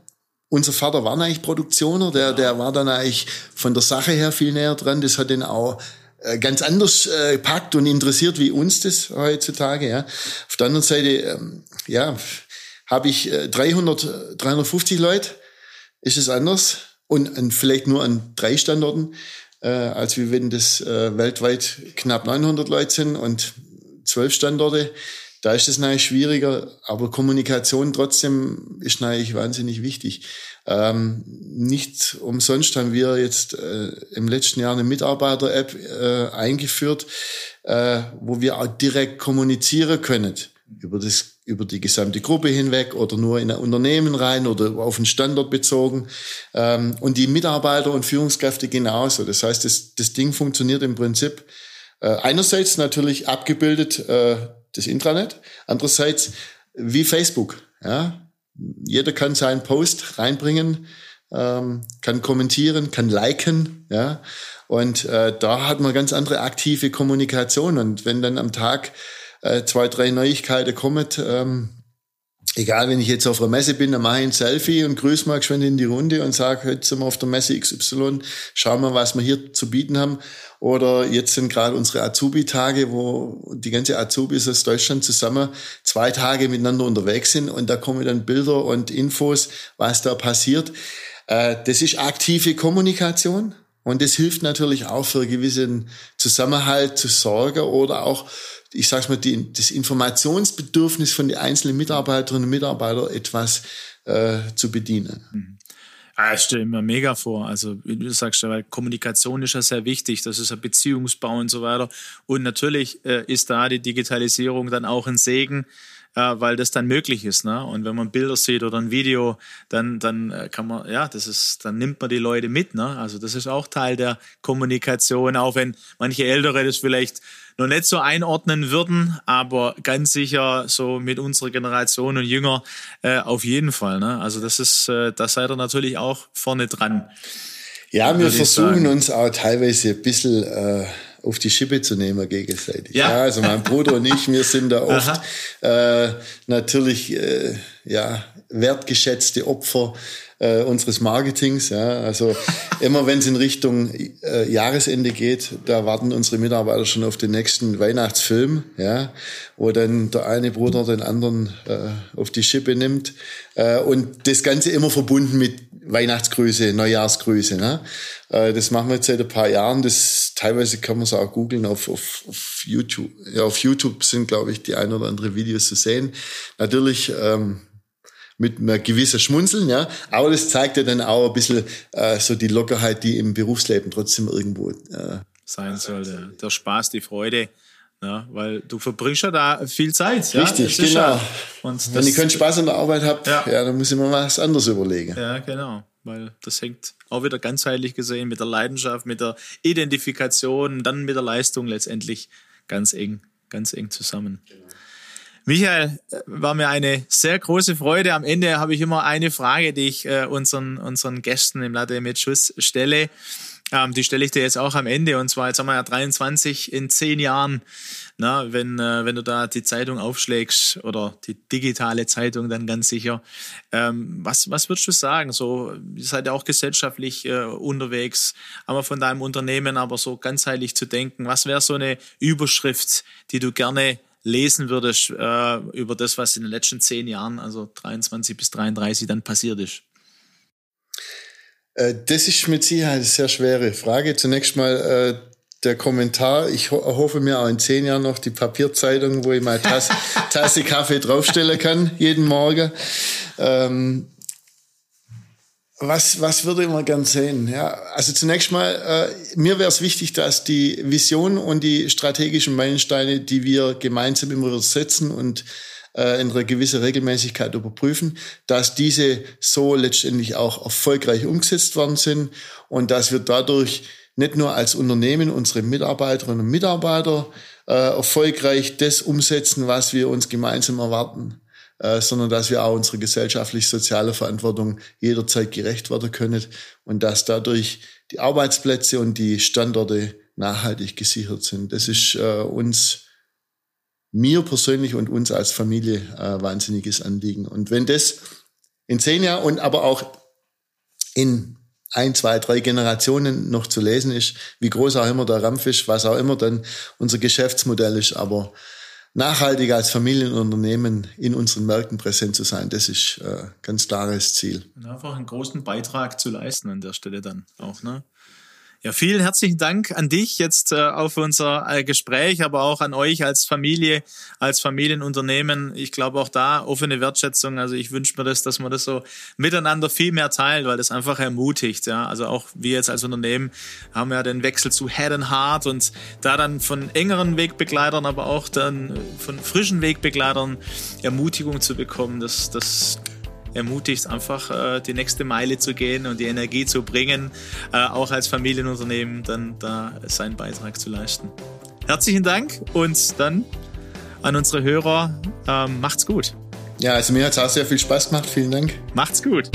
unser Vater war eigentlich Produktioner, der, der war dann eigentlich von der Sache her viel näher dran. Das hat den auch äh, ganz anders äh, packt und interessiert wie uns das heutzutage. Ja. Auf der anderen Seite, ähm, ja, habe ich äh, 300, 350 Leute, ist es anders und an, vielleicht nur an drei Standorten, äh, als wie wenn das äh, weltweit knapp 900 Leute sind und zwölf Standorte. Da ist es natürlich schwieriger, aber Kommunikation trotzdem ist natürlich wahnsinnig wichtig. Ähm, nicht umsonst haben wir jetzt äh, im letzten Jahr eine Mitarbeiter-App äh, eingeführt, äh, wo wir auch direkt kommunizieren können über das über die gesamte Gruppe hinweg oder nur in ein Unternehmen rein oder auf einen Standort bezogen. Ähm, und die Mitarbeiter und Führungskräfte genauso. Das heißt, das, das Ding funktioniert im Prinzip äh, einerseits natürlich abgebildet äh, das Intranet. Andererseits wie Facebook. Ja? Jeder kann seinen Post reinbringen, ähm, kann kommentieren, kann liken. Ja? Und äh, da hat man ganz andere aktive Kommunikation. Und wenn dann am Tag äh, zwei, drei Neuigkeiten kommen, ähm, egal, wenn ich jetzt auf einer Messe bin, dann mache ich ein Selfie und grüße mal geschwind in die Runde und sage, heute sind wir auf der Messe XY, schauen wir, was wir hier zu bieten haben. Oder jetzt sind gerade unsere Azubi-Tage, wo die ganze Azubis aus Deutschland zusammen zwei Tage miteinander unterwegs sind und da kommen dann Bilder und Infos, was da passiert. Äh, das ist aktive Kommunikation. Und das hilft natürlich auch für einen gewissen Zusammenhalt zu sorgen oder auch ich sage mal, die, das Informationsbedürfnis von den einzelnen Mitarbeiterinnen und Mitarbeitern etwas äh, zu bedienen. Mhm. Ah, ich stelle mir mega vor. Also, wie du sagst, weil Kommunikation ist ja sehr wichtig. Das ist ein Beziehungsbau und so weiter. Und natürlich äh, ist da die Digitalisierung dann auch ein Segen, äh, weil das dann möglich ist. Ne? Und wenn man Bilder sieht oder ein Video, dann, dann äh, kann man, ja, das ist, dann nimmt man die Leute mit. Ne? Also das ist auch Teil der Kommunikation, auch wenn manche Ältere das vielleicht noch nicht so einordnen würden, aber ganz sicher so mit unserer Generation und jünger äh, auf jeden Fall. Ne? Also das ist, äh, da seid ihr natürlich auch vorne dran. Ja, wir versuchen uns auch teilweise ein bisschen äh, auf die Schippe zu nehmen gegenseitig. Ja. ja also mein Bruder und ich, wir sind da oft äh, natürlich äh, ja wertgeschätzte Opfer äh, unseres Marketings. Ja. Also immer wenn es in Richtung äh, Jahresende geht, da warten unsere Mitarbeiter schon auf den nächsten Weihnachtsfilm, ja, wo dann der eine Bruder den anderen äh, auf die Schippe nimmt. Äh, und das Ganze immer verbunden mit Weihnachtsgrüße, Neujahrsgrüße. Ne? Äh, das machen wir jetzt seit ein paar Jahren. Das teilweise kann man es auch googeln auf, auf, auf YouTube. Ja, auf YouTube sind, glaube ich, die ein oder andere Videos zu sehen. Natürlich ähm, mit einer gewissen Schmunzeln, ja. Aber das zeigt ja dann auch ein bisschen äh, so die Lockerheit, die im Berufsleben trotzdem irgendwo äh, sein sollte. Der Spaß, die Freude. Ja, weil du verbringst ja da viel Zeit. Richtig, ja, genau. Ja, und Wenn ich keinen Spaß an der Arbeit habe, ja. ja, dann muss ich mir was anderes überlegen. Ja, genau. Weil das hängt auch wieder ganzheitlich gesehen mit der Leidenschaft, mit der Identifikation, dann mit der Leistung letztendlich ganz eng, ganz eng zusammen. Genau. Michael, war mir eine sehr große Freude. Am Ende habe ich immer eine Frage, die ich äh, unseren, unseren Gästen im Latte mit Schuss stelle. Ähm, die stelle ich dir jetzt auch am Ende. Und zwar, jetzt haben wir ja 23 in zehn Jahren. Na, wenn, äh, wenn du da die Zeitung aufschlägst oder die digitale Zeitung dann ganz sicher. Ähm, was, was würdest du sagen? So, ihr seid ja auch gesellschaftlich äh, unterwegs, aber von deinem Unternehmen, aber so ganzheitlich zu denken. Was wäre so eine Überschrift, die du gerne lesen würdest äh, über das, was in den letzten zehn Jahren, also 23 bis 33, dann passiert ist? Äh, das ist mit Sicherheit eine sehr schwere Frage. Zunächst mal äh, der Kommentar. Ich ho hoffe mir auch in zehn Jahren noch die Papierzeitung, wo ich mal Tasse, Tasse Kaffee draufstellen kann, jeden Morgen. Ähm, was, was würde man gern sehen? Ja, also zunächst mal, äh, mir wäre es wichtig, dass die Vision und die strategischen Meilensteine, die wir gemeinsam immer setzen und äh, in einer gewissen Regelmäßigkeit überprüfen, dass diese so letztendlich auch erfolgreich umgesetzt worden sind und dass wir dadurch nicht nur als Unternehmen unsere Mitarbeiterinnen und Mitarbeiter äh, erfolgreich das umsetzen, was wir uns gemeinsam erwarten, äh, sondern dass wir auch unserer gesellschaftlich-soziale Verantwortung jederzeit gerecht werden können und dass dadurch die Arbeitsplätze und die Standorte nachhaltig gesichert sind. Das ist äh, uns, mir persönlich und uns als Familie äh, wahnsinniges Anliegen. Und wenn das in zehn Jahren und aber auch in ein, zwei, drei Generationen noch zu lesen ist, wie groß auch immer der Rampf ist, was auch immer dann unser Geschäftsmodell ist, aber nachhaltig als Familienunternehmen in unseren Märkten präsent zu sein. Das ist äh, ganz klares Ziel. Und einfach einen großen Beitrag zu leisten an der Stelle dann auch, ne? Ja, vielen herzlichen Dank an dich jetzt äh, auf unser äh, Gespräch, aber auch an euch als Familie, als Familienunternehmen. Ich glaube auch da offene Wertschätzung. Also ich wünsche mir das, dass man das so miteinander viel mehr teilt, weil das einfach ermutigt. Ja, also auch wir jetzt als Unternehmen haben ja den Wechsel zu Head and Heart und da dann von engeren Wegbegleitern, aber auch dann von frischen Wegbegleitern Ermutigung zu bekommen. Das, das ermutigt, einfach äh, die nächste Meile zu gehen und die Energie zu bringen, äh, auch als Familienunternehmen dann da seinen Beitrag zu leisten. Herzlichen Dank und dann an unsere Hörer, ähm, macht's gut. Ja, also mir hat es auch sehr viel Spaß gemacht. Vielen Dank. Macht's gut.